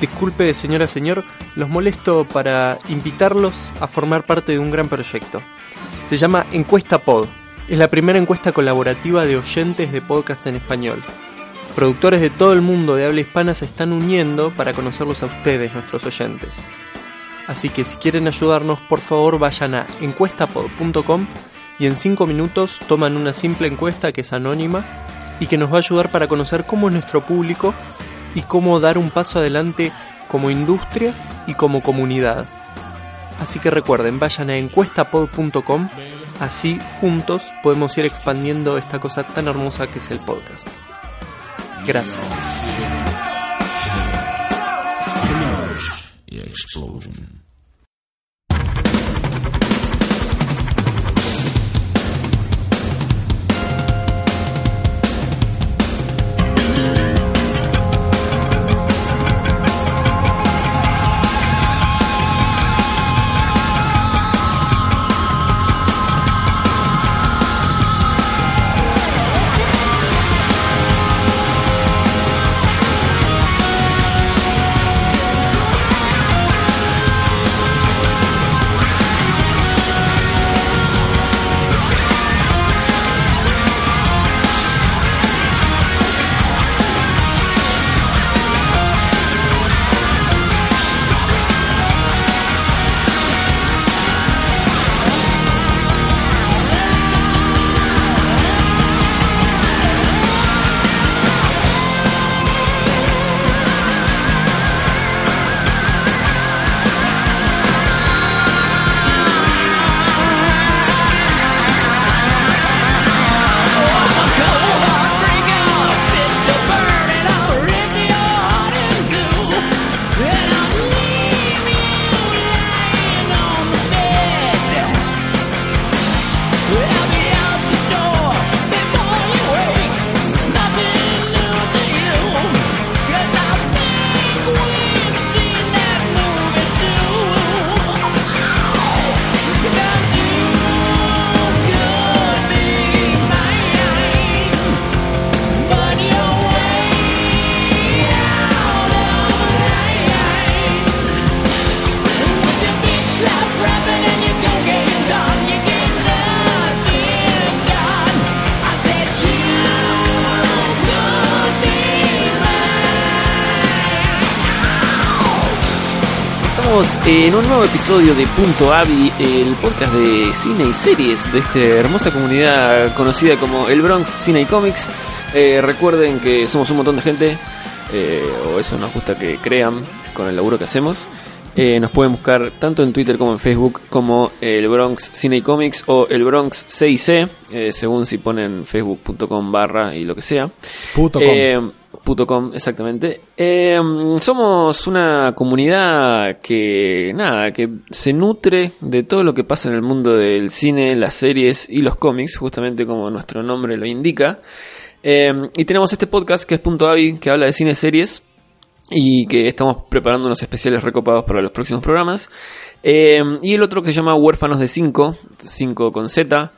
Disculpe, señora, señor, los molesto para invitarlos a formar parte de un gran proyecto. Se llama Encuesta Pod. Es la primera encuesta colaborativa de oyentes de podcast en español. Productores de todo el mundo de habla hispana se están uniendo para conocerlos a ustedes, nuestros oyentes. Así que si quieren ayudarnos, por favor vayan a encuestapod.com y en 5 minutos toman una simple encuesta que es anónima y que nos va a ayudar para conocer cómo es nuestro público y cómo dar un paso adelante como industria y como comunidad. Así que recuerden, vayan a encuestapod.com, así juntos podemos ir expandiendo esta cosa tan hermosa que es el podcast. Gracias. En un nuevo episodio de Punto Avi, el podcast de cine y series de esta hermosa comunidad conocida como el Bronx Cine y Comics. Eh, recuerden que somos un montón de gente, eh, o eso nos gusta que crean con el laburo que hacemos. Eh, nos pueden buscar tanto en Twitter como en Facebook como el Bronx Cine y Comics o el Bronx CIC, según si ponen facebook.com barra y lo que sea. Puto Com, exactamente. Em, somos una comunidad que, nada, que se nutre de todo lo que pasa en el mundo del cine, las series y los cómics, justamente como nuestro nombre lo indica. Y tenemos este podcast que es Punto Avi, que habla de cine series y que estamos preparando unos especiales recopados para los próximos programas. Em, y el otro que se llama Huérfanos de 5, 5 con Z,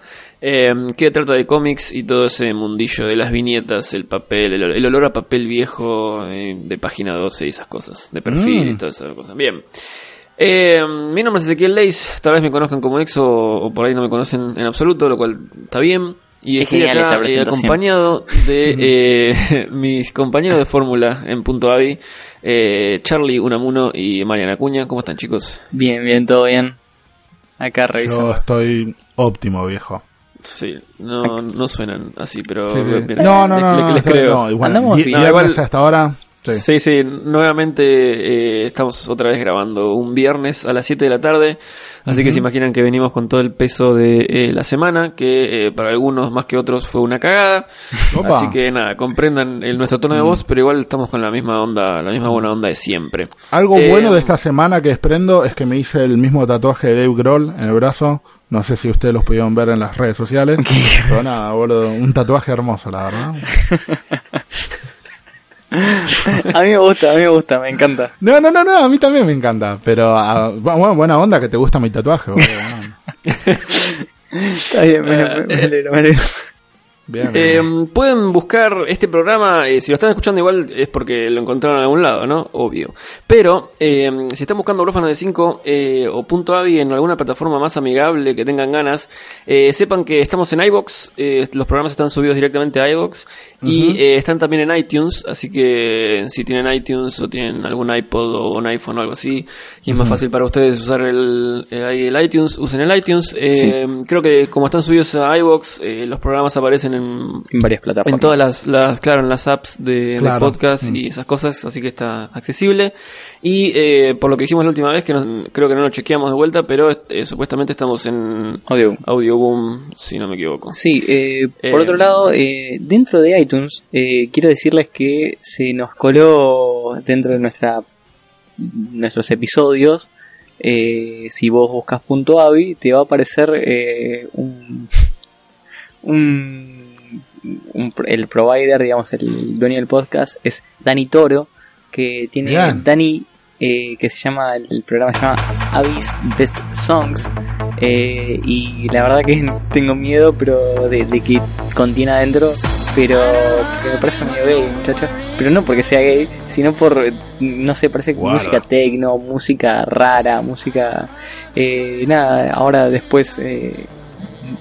Em, que trata de cómics y todo ese mundillo de las viñetas, el papel, el, olor a papel viejo eh, de página 12 y esas cosas, de perfil y mm. todas esas cosas. Bien. Mi nombre es Ezequiel Leis, tal vez me conozcan como ex o, por ahí no me conocen en absoluto, lo cual está bien. Y estoy acá eh, acompañado de eh, mis compañeros de fórmula en Punto Avi, Charlie Unamuno y Mariana Acuña. ¿Cómo están chicos? Bien, bien, todo bien. Acá revisando. Yo estoy óptimo, viejo. Sí, no, no suenan así, pero. no, no, no, les, creo. igual, Andamos igual, hasta ahora. Sí, sí, nuevamente eh, estamos otra vez grabando un viernes a las 7 de la tarde, así que se imaginan que venimos con todo el peso de eh, la semana, que eh, para algunos más que otros fue una cagada, así que nada, comprendan el, nuestro tono de voz, pero igual estamos con la misma onda, la misma buena onda de siempre. Algo bueno de esta semana que desprendo es que me hice el mismo tatuaje de Dave Grohl en el brazo, no sé si ustedes los pudieron ver en las redes sociales. Pero nada, boludo, un tatuaje hermoso, la verdad. a mí me gusta, a mí me gusta, me encanta. No, no, no, no, a mí también me encanta. Pero ah, bueno, buena onda que te gusta mi tatuaje, boludo. Está bien, me, alegro, me alegro. Bien. Eh, pueden buscar este programa, eh, si lo están escuchando igual es porque lo encontraron en algún lado, ¿no? Obvio. Pero eh, si están buscando Huérfanos de 5 eh, o punto .avi en alguna plataforma más amigable que tengan ganas, sepan que estamos en iBox, los programas están subidos directamente a iBox y están también en iTunes, así que si tienen iTunes o tienen algún iPod o un iPhone o algo así, y es más fácil para ustedes usar el, iTunes, usen el iTunes. Eh, Creo que como están subidos a iBox, eh, los programas aparecen en En varias plataformas. en todas las, las claro, en las apps de, podcast y esas cosas, así que está accesible. Y eh, por lo que dijimos la última vez, que no- creo que no lo chequeamos de vuelta, pero eh, supuestamente estamos en Audio. Audioboom, si no me equivoco. Sí, eh, por Eh, otro lado, eh, dentro de iTunes, eh, quiero decirles que se nos coló dentro de nuestra nuestros episodios. eh, si vos buscas punto .avi, te va a aparecer eh, un, un, un- el provider, digamos, el dueño del podcast es Dani Toro, que tiene Bien. Dani, eh, que se llama, el programa se llama Avis Best Songs. Eh, y la verdad que tengo miedo pero de, de que contiene adentro pero porque me parece medio gay muchacho pero no porque sea gay sino por no sé parece que música tecno música rara música eh, nada ahora después eh,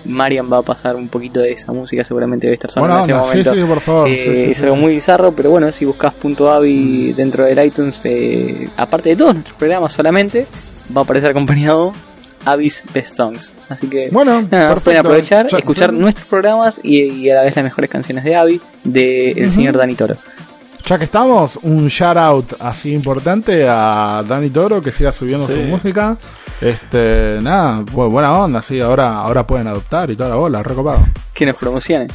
Marian va a pasar un poquito de esa música seguramente debe estar sonando en este onda, sí, momento sí, por favor. eh, sí, sí, es sí. algo muy bizarro, pero bueno, si buscas punto .avi dentro del iTunes, eh, aparte de todos nuestros programas solamente, va a aparecer acompañado Avis Best Songs. Así que Bueno, nada, perfecto. pueden aprovechar, Ya- escuchar ya- nuestros programas y, y a la vez las mejores canciones de Avi de el señor Dani Toro. Ya que estamos, un shout out así importante a Dani Toro que siga subiendo Sí. su música. Este, nada, bu- buena onda, sí, ahora, ahora pueden adoptar y toda la bola, recopado. Que nos promocione.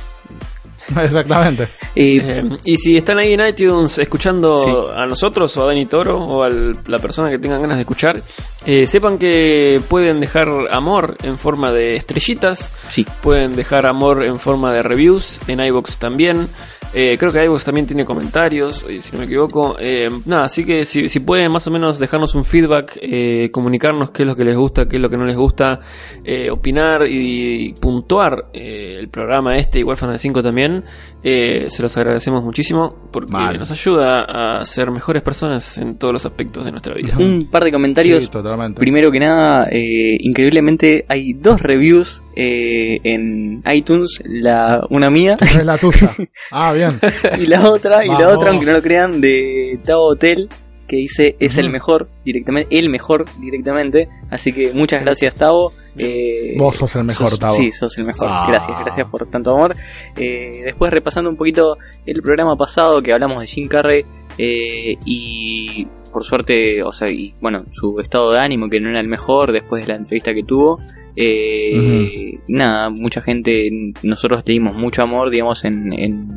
Exactamente. Eh, Eh, y si están ahí en iTunes escuchando Sí. a nosotros o a Dani Toro o a la persona que tengan ganas de escuchar, eh, sepan que pueden dejar amor en forma de estrellitas, sí, pueden dejar amor en forma de reviews en iBox también. Eh, creo que iVoox también tiene comentarios, eh, si no me equivoco. Eh, nada, así que si, si pueden más o menos dejarnos un feedback, eh, comunicarnos qué es lo que les gusta, qué es lo que no les gusta, eh, opinar y, puntuar eh, el programa este, igual Final 5 también, eh, se los agradecemos muchísimo porque Vale. nos ayuda a ser mejores personas en todos los aspectos de nuestra vida. un par de comentarios Sí, totalmente. Primero que nada, eh, increíblemente hay dos reviews eh, en iTunes, la una mía Es la tuya. Ah, bien. y la otra, y la otra, aunque no lo crean, de Tao Hotel, que dice es el mejor directamente, el mejor directamente. Así que muchas gracias, Tavo. Eh, Vos sos el mejor, sos- Tavo. Sí, sos el mejor. Ah. Gracias, gracias por tanto amor. Eh, después repasando un poquito el programa pasado que hablamos de Jim Carrey eh, y por suerte, o sea, y bueno, su estado de ánimo que no era el mejor después de la entrevista que tuvo. Eh, Nada, mucha gente, nosotros le dimos mucho amor, digamos, en, en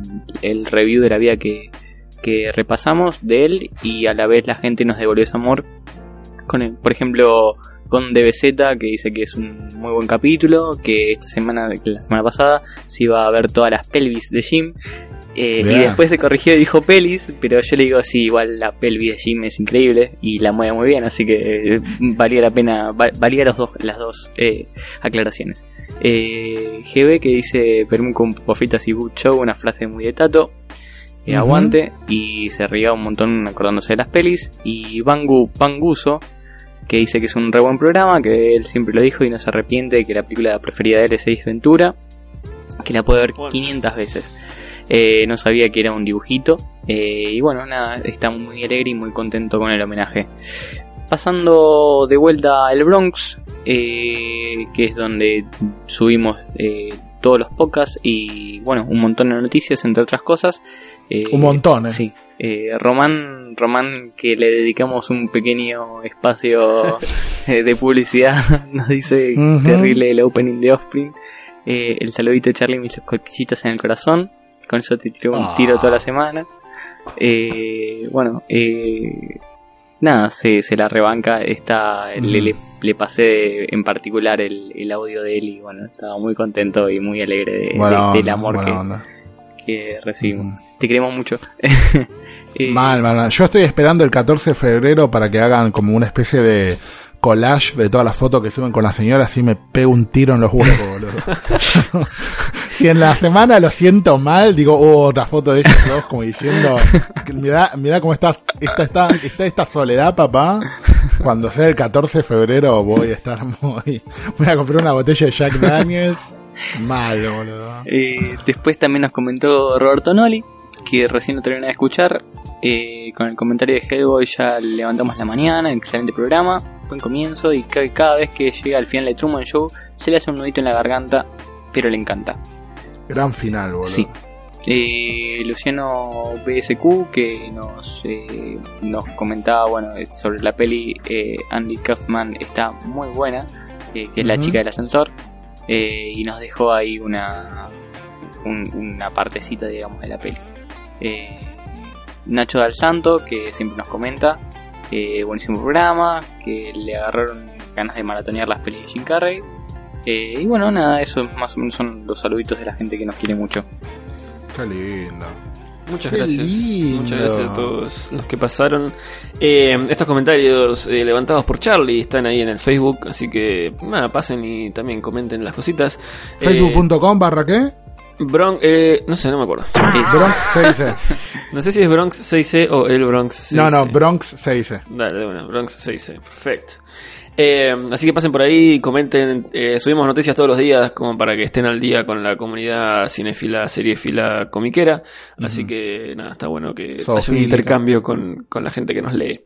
el review de la vida que, que repasamos de él y a la vez la gente nos devolvió ese amor. Con por ejemplo, con DBZ que dice que es un muy buen capítulo, que esta semana, que la semana pasada, se iba a ver todas las pelvis de Jim. Eh, y después se corrigió y dijo pelis, pero yo le digo sí, igual la pelvis de Jim es increíble y la mueve muy bien, así que eh, valía la pena, va- valía los dos, las dos eh, aclaraciones. Eh, GB que dice Perú con papitas y Boot Show, una frase muy de tato. Eh. Aguante y se ría un montón acordándose de las pelis. Y Bangu Panguso que dice que es un re buen programa, que él siempre lo dijo y no se arrepiente de que la película preferida de él es Ace Ventura, que la puede ver Bueno. 500 veces. Eh, no sabía que era un dibujito. eh, y bueno, nada, está muy alegre y muy contento con el homenaje. Pasando de vuelta al Bronx, eh, que es donde subimos eh, todos los podcasts y bueno, un montón de noticias, entre otras cosas. Eh, Un montón, ¿eh? Sí. Román, Román, que le dedicamos un pequeño espacio de publicidad, nos dice terrible el opening de Offspring. Eh, el saludito de Charlie, mis cosquillitas en el corazón. Con eso te tiro un Ah. tiro toda la semana. Eh, bueno, eh, nada, se, se la rebanca. Está, le, Ujú. le, le pasé en particular el, el audio de él y bueno, estaba muy contento y muy alegre de- de- del amor que, recibimos. Ujú. Te queremos mucho. Eh, Mal, mal, mal. Yo estoy esperando el 14 de febrero para que hagan como una especie de collage de todas las fotos que suben con la señora, así me pego un tiro en los huevos, boludo. si en la semana lo siento mal, digo, oh, otra foto de ellos dos, como diciendo, mira, mira cómo está esta, está, está esta soledad, papá. Cuando sea el 14 de febrero voy a estar muy, voy a comprar una botella de Jack Daniels. Mal, boludo. Eh, después también nos comentó Roberto Noli, que recién lo terminé de escuchar. Eh, con el comentario de Hellboy ya levantamos la mañana, excelente programa, buen comienzo y ca- cada vez que llega al final de Truman Show se le hace un nudito en la garganta, pero le encanta. Gran final, boludo. Sí. Eh, Luciano BSQ que nos, eh, nos comentaba bueno sobre la peli eh, Andy Kaufman está muy buena, que es la chica del ascensor, y nos dejó ahí una, un- una partecita digamos de la peli. Nacho Dal Santo que siempre nos comenta, eh, buenísimo programa, que le agarraron ganas de maratonear las pelis de Jim Carrey. Eh, y bueno, nada, eso más o menos son los saluditos de la gente que nos quiere mucho. Qué lindo. Muchas Qué gracias. lindo. Muchas gracias a todos los que pasaron. Eh, estos comentarios eh, levantados por Charlie están ahí en el Facebook, así que nada, pasen y también comenten las cositas. Eh, Facebook.com barra qué? Bronx, eh, no sé, no me acuerdo. Es- Bronx 6C. No sé si es Bronx 6C o el Bronx 6C. No, no, Bronx 6C. Dale, una, Bronx 6C, perfecto. Eh, así que pasen por ahí, comenten. eh, subimos noticias todos los días como para que estén al día con la comunidad cinefila, seriefila, comiquera. Así que nada, está bueno que haya un intercambio con, con la gente que nos lee.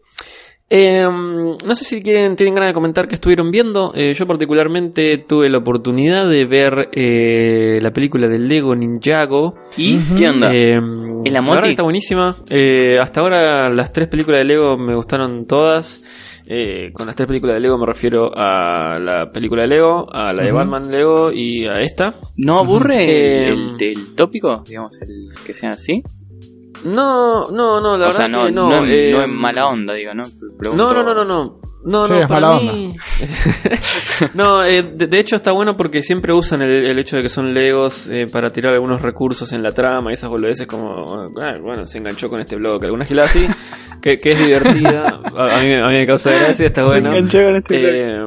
Eh, no sé si quieren, tienen ganas de comentar que estuvieron viendo. Eh, yo particularmente tuve la oportunidad de ver eh, la película del Lego Ninjago. ¿Y qué onda? Eh, ¿Es la verdad Moti? que está buenísima. Eh, hasta ahora las tres películas de Lego me gustaron todas. Eh, con las tres películas de Lego me refiero a la película de Lego, a la de. Batman Lego y a esta. ¿No aburre el, el tópico? Digamos, el que sea así. No, no, no, la o verdad sea, no, que no. no, en, eh, no mala onda, digo, ¿no? Pregunto- No, no, no, no, no. No, Sí, no, es para mala mí- no, eh, de, de hecho está bueno porque siempre usan el, el hecho de que son Legos eh, para tirar algunos recursos en la trama y esas boludeces como, ah, bueno, se enganchó con este blog, alguna gila así, que, que es divertida, a, a mí, me- a mí me causa gracia, está bueno. con este Eh,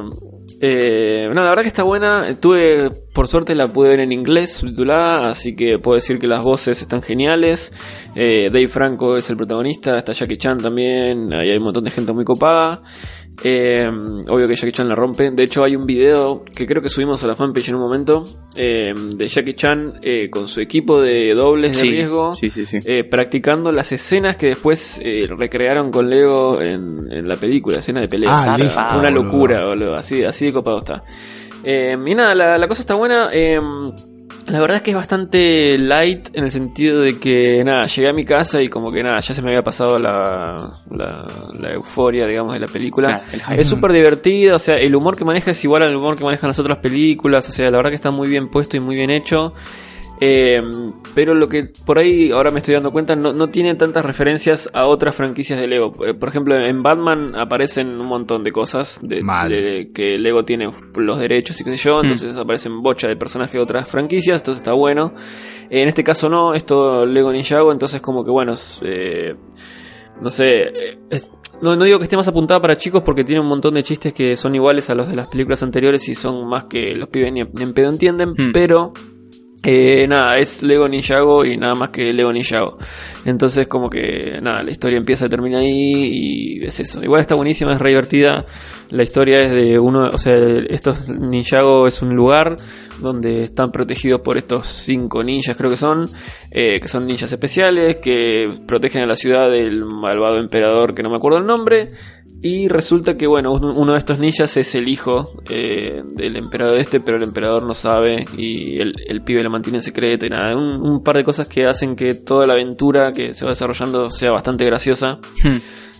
eh, no, la verdad que está buena. Tuve, por suerte, la pude ver en inglés subtitulada, así que puedo decir que las voces están geniales. Eh, Dave Franco es el protagonista, está Jackie Chan también, ahí hay un montón de gente muy copada. Eh, obvio que Jackie Chan la rompe. De hecho, hay un video que creo que subimos a la fanpage en un momento eh, de Jackie Chan eh, con su equipo de dobles de Sí, riesgo sí, sí, sí. eh, practicando las escenas que después eh, recrearon con Lego en, en la película, escena de pelea. Ah, una boludo. locura, boludo. Así, así de copado está. Eh, y nada, la, la cosa está buena. La verdad es que es bastante light en el sentido de que, nada, llegué a mi casa y como que nada, ya se me había pasado la, la, la euforia, digamos, de la película. Claro. Es súper divertida, o sea, el humor que maneja es igual al humor que manejan las otras películas, o sea, la verdad que está muy bien puesto y muy bien hecho. Eh, pero lo que por ahí ahora me estoy dando cuenta no, no tiene tantas referencias a otras franquicias de Lego. Eh, Por ejemplo, en Batman aparecen un montón de cosas de, de que Lego tiene los derechos y qué sé yo, entonces aparecen bocha de personajes de otras franquicias, entonces está bueno. En este caso no, es todo Lego Ninjago, entonces como que bueno, es, eh, no sé, eh, es- no, no digo que esté más apuntada para chicos porque tiene un montón de chistes que son iguales a los de las películas anteriores y son más que los pibes ni, ni en pedo entienden, Hmm. pero eh, nada, es Lego Ninjago y nada más que Lego Ninjago. Entonces como que nada, la historia empieza y termina ahí y es eso. Igual está buenísima, es re divertida. La historia es de uno, o sea, estos Ninjago es un lugar donde están protegidos por estos cinco ninjas creo que son, eh, que son ninjas especiales, que protegen a la ciudad del malvado emperador que no me acuerdo el nombre. Y resulta que, bueno, un- uno de estos ninjas es el hijo eh, del emperador este, pero el emperador no sabe y el, el pibe lo mantiene en secreto y nada. Un, un par de cosas que hacen que toda la aventura que se va desarrollando sea bastante graciosa, Hmm.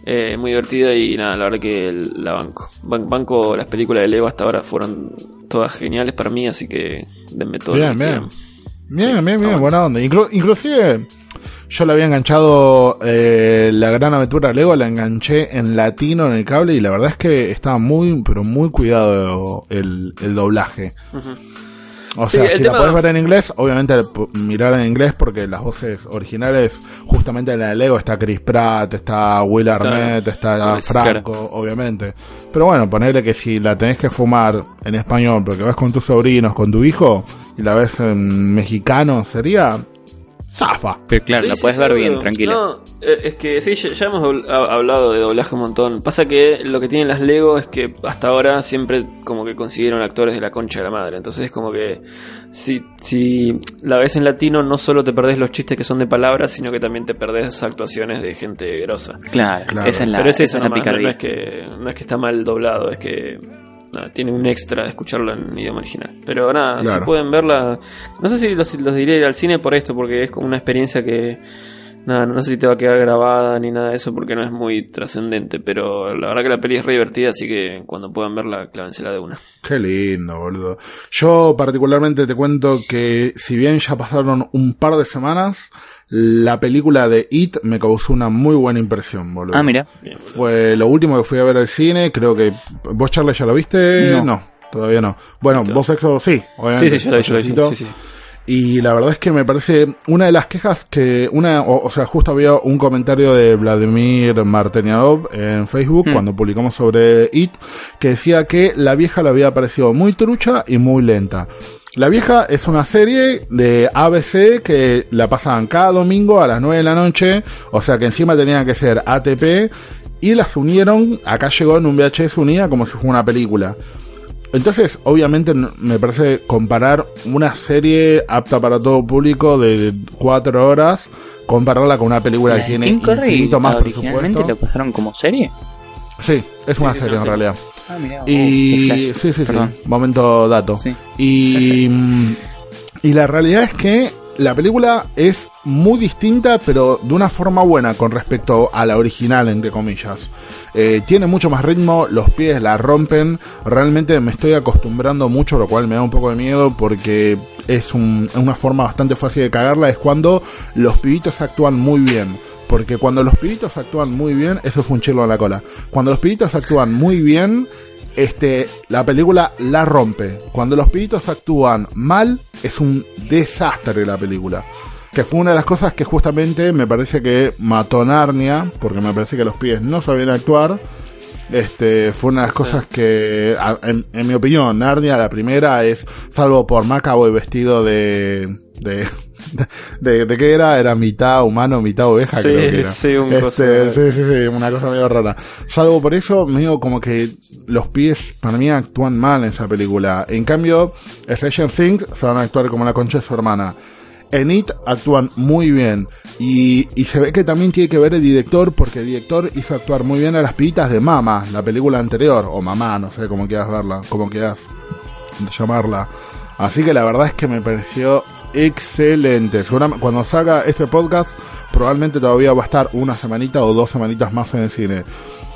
eh, muy divertida y nada, la verdad que el- la banco. Ban- banco, las películas de Lego hasta ahora fueron todas geniales para mí, así que denme todo. lo Bien, que bien. quieran. Bien, bien, bien, buena onda. Inclu- inclusive, yo le había enganchado eh, la gran aventura Lego, la enganché en latino en el cable y la verdad es que estaba muy, pero muy cuidado el, el doblaje. O sea, si la podés ver en inglés, obviamente mirar en inglés porque las voces originales, justamente en la de Lego está Chris Pratt, está Will Arnett, está Franco, obviamente. Pero bueno, ponerle que si la tenés que fumar en español porque vas con tus sobrinos, con tu hijo, y la ves en mexicano, sería zafa. Pero claro, Sí, la sí, puedes sí, ver bien, tranquila. No, eh, es que sí, ya, ya hemos habl- ha- hablado de doblaje un montón. Pasa que lo que tienen las Lego es que hasta ahora siempre como que consiguieron actores de la concha de la madre. Entonces es como que si, si la ves en latino no solo te perdés los chistes que son de palabras, sino que también te perdés actuaciones de gente grosa. Claro, Claro. esa es la, Pero es esa eso es la no, no es que, no es que está mal doblado, es que nada, tiene un extra escucharlo en idioma original. Pero nada, Claro. si pueden verla, no sé si los, los diré ir al cine por esto, porque es como una experiencia que nada, no sé si te va a quedar grabada ni nada de eso, porque no es muy trascendente, pero la verdad que la peli es re divertida, así que cuando puedan verla, clávensela de una. Qué lindo, boludo. Yo particularmente te cuento que si bien ya pasaron un par de semanas, la película de It me causó una muy buena impresión, boludo. Ah, mira. Fue lo último que fui a ver al cine, creo que... ¿Vos, Charles, ya lo viste? No. todavía no. Bueno, vos, Exo, sí, Sí, obviamente. sí, yo lo he visto, Y la verdad es que me parece una de las quejas que una, o, o sea, justo había un comentario de Vladimir Martenianov en Facebook Hmm. cuando publicamos sobre It que decía que la vieja le había parecido muy trucha y muy lenta. La vieja es una serie de ABC que la pasaban cada domingo a las 9 de la noche, o sea que encima tenían que ser ATP y las unieron, acá llegó en un VHS unida como si fuera una película. Entonces, obviamente, me parece comparar una serie apta para todo público de cuatro horas, compararla con una película La que tiene infinito más originalmente presupuesto. lo pasaron como serie. Sí, es una sí, serie sí, en sí. realidad. Ah, mira. Y sí, sí, Perdón. sí. Momento dato. Sí. Y, mm, y la realidad es que la película es muy distinta, pero de una forma buena con respecto a la original, entre comillas. Eh, tiene mucho más ritmo, los pies la rompen. Realmente me estoy acostumbrando mucho, lo cual me da un poco de miedo porque es un- una forma bastante fácil de cagarla. Es cuando los pibitos actúan muy bien. Porque cuando los pibitos actúan muy bien, eso es un chelo en la cola. Cuando los pibitos actúan muy bien, este, la película la rompe. Cuando los pibitos actúan mal, es un desastre la película. Que fue una de las cosas que justamente me parece que mató Narnia, porque me parece que los pibes no sabían actuar. Este, fue una de las Sí. cosas que, en, en mi opinión, Narnia, la primera es, salvo por Macaboy vestido de, de, de, de, qué era, era mitad humano, mitad oveja, Sí, creo que era. sí, un Este, cosa- sí, sí, sí, una cosa medio rara. Salvo por eso, medio como que los pies para mí actúan mal en esa película. En cambio, Stranger Things se van a actuar como la concha de su hermana. En It actúan muy bien y, se ve que también tiene que ver el director porque el director hizo actuar muy bien a las pibitas de Mama, la película anterior, o Mamá, no sé cómo quieras verla, cómo quieras llamarla. Así que la verdad es que me pareció excelente. Cuando salga este podcast, probablemente todavía va a estar una semanita o dos semanitas más en el cine.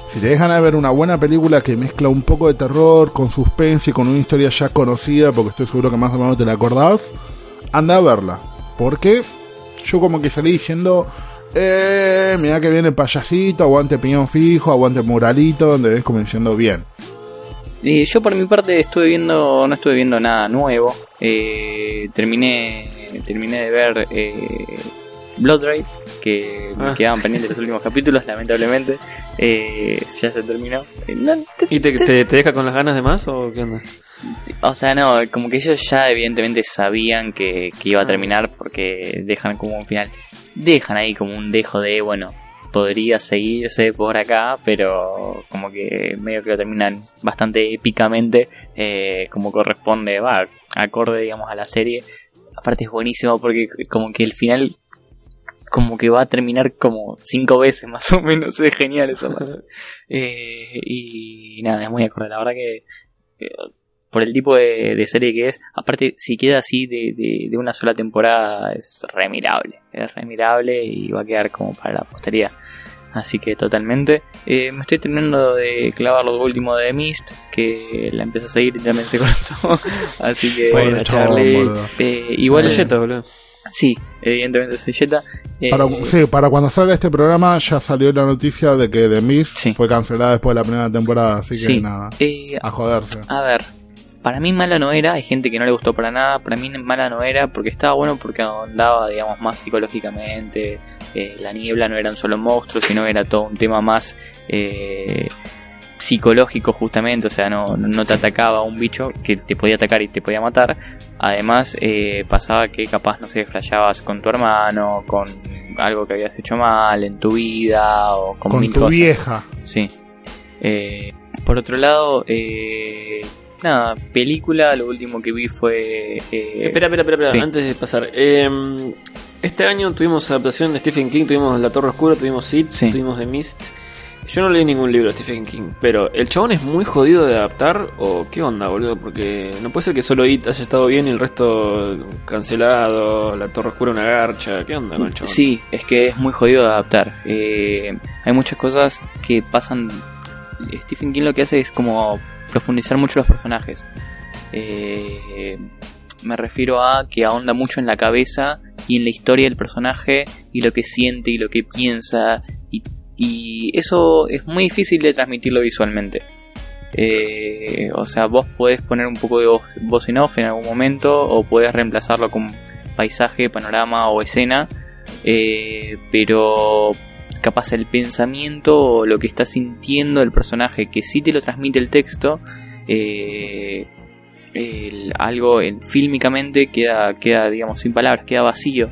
Si te dejan de ver una buena película que mezcla un poco de terror con suspense y con una historia ya conocida, porque estoy seguro que más o menos te la acordás, anda a verla. Porque yo como que salí diciendo, eh, mira que viene payasito, aguante piñón fijo, aguante muralito, donde ves como diciendo bien. Y yo por mi parte estuve viendo, no estuve viendo nada nuevo. Eh, terminé, terminé de ver eh, Blood Raid, que me Ah. quedaban pendientes los últimos capítulos, lamentablemente. Eh, ya se terminó. Eh, no, te- ¿Y te, te, te deja con las ganas de más o qué onda? O sea, no, como que ellos ya evidentemente sabían que, que iba a Ah. terminar porque dejan como un final. Dejan ahí como un dejo de, bueno, podría seguirse por acá, pero como que medio que lo terminan bastante épicamente, eh, como corresponde, va, acorde, digamos, a la serie. Aparte es buenísimo porque como que el final como que va a terminar como cinco veces más o menos, es genial eso. Eh, y nada, es muy acorde, la verdad que eh, por el tipo de, de serie que es, aparte si queda así de, de, de una sola temporada es remirable, es remirable y va a quedar como para la posteridad. Así que totalmente. Eh, me estoy terminando de clavar lo último de The Mist, que la empecé a seguir y también se cortó. Así que... Bueno, chabón, Charlie. boludo. eh, igual... Selleta, boludo. Sí, evidentemente soy Jetta. Eh, Para, sí, para cuando salga este programa ya salió la noticia de que The Mist Sí. fue cancelada después de la primera temporada, así que sí. nada, Eh, a joderse. A ver, para mí mala no era, hay gente que no le gustó para nada, para mí mala no era porque estaba bueno porque ahondaba, digamos, más psicológicamente, eh, la niebla no era un solo monstruo, sino era todo un tema más eh, psicológico justamente, o sea, no, no te atacaba un bicho que te podía atacar y te podía matar, además eh, pasaba que capaz, no sé, flasheabas con tu hermano, con algo que habías hecho mal en tu vida o con, Con mil tu cosas. vieja. Sí. Eh, por otro lado, eh, nada, película, lo último que vi fue... eh, Espera, espera, espera, sí. antes de pasar. Eh, este año tuvimos adaptación de Stephen King, tuvimos La Torre Oscura, tuvimos It, Sí. tuvimos The Mist. Yo no leí ningún libro de Stephen King, pero ¿el chabón es muy jodido de adaptar o qué onda, boludo? Porque no puede ser que solo It haya estado bien y el resto cancelado, La Torre Oscura una garcha, ¿qué onda con el chabón? Sí, es que es muy jodido de adaptar. Eh, hay muchas cosas que pasan. Stephen King lo que hace es como profundizar mucho los personajes. Eh, me refiero a que ahonda mucho en la cabeza y en la historia del personaje y lo que siente y lo que piensa. Y, eso es muy difícil de transmitirlo visualmente. Eh, o sea, vos podés poner un poco de voz, voz en off en algún momento o podés reemplazarlo con paisaje, panorama o escena, eh, pero capaz el pensamiento o lo que está sintiendo el personaje que sí te lo transmite el texto, eh, el- algo en- fílmicamente queda, queda, digamos, sin palabras, queda vacío.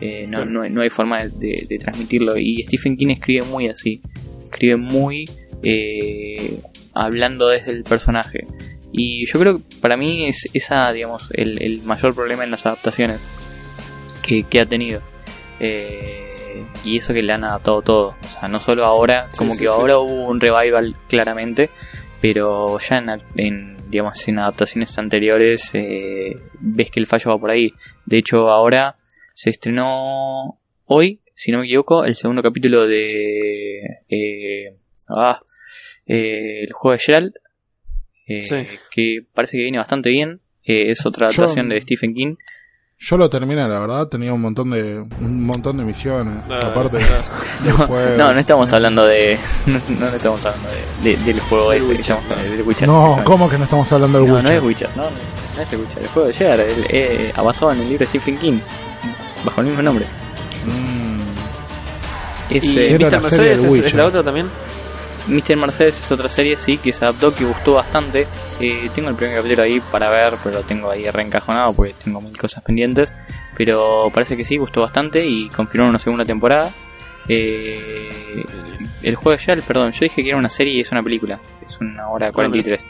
Eh, no, no, no hay forma de, de- de transmitirlo. Y Stephen King escribe muy así. Escribe muy eh, hablando desde el personaje. Y yo creo que para mí es esa, digamos, el, el mayor problema en las adaptaciones que, que ha tenido. Eh, y eso que le han adaptado todo. O sea, no solo ahora, como sí, que sí. ahora hubo un revival claramente, pero ya en, en, digamos, en adaptaciones anteriores eh, ves que el fallo va por ahí. De hecho, ahora se estrenó hoy, si no me equivoco, el segundo capítulo de eh, ah, eh, el juego de Gerald, que parece que viene bastante bien. Es otra adaptación de Stephen King. Yo lo terminé, la verdad, tenía un montón de un montón de misiones. Ah, aparte ah. del juego. No, no estamos hablando de. No, no estamos hablando de, de- del juego Del ese, Witcher, estamos hablando del Witcher. No. ¿cómo que no estamos hablando del No, Witcher? no es Witcher, no, no, no es el Witcher, el juego de Gerard, el, eh, basado en el libro de Stephen King, bajo el mismo nombre. Mm, Es, ¿Y eh, Mr. Mercedes es, la otra también? Mr. Mercedes es otra serie, sí, que se adaptó, que gustó bastante. Eh, tengo el primer capítulo ahí para ver, pero lo tengo ahí reencajonado porque tengo mil cosas pendientes. Pero parece que sí, gustó bastante y confirmaron una segunda temporada. Eh, el juego de Shell, perdón, yo dije que era una serie y es una película. Es una hora 43.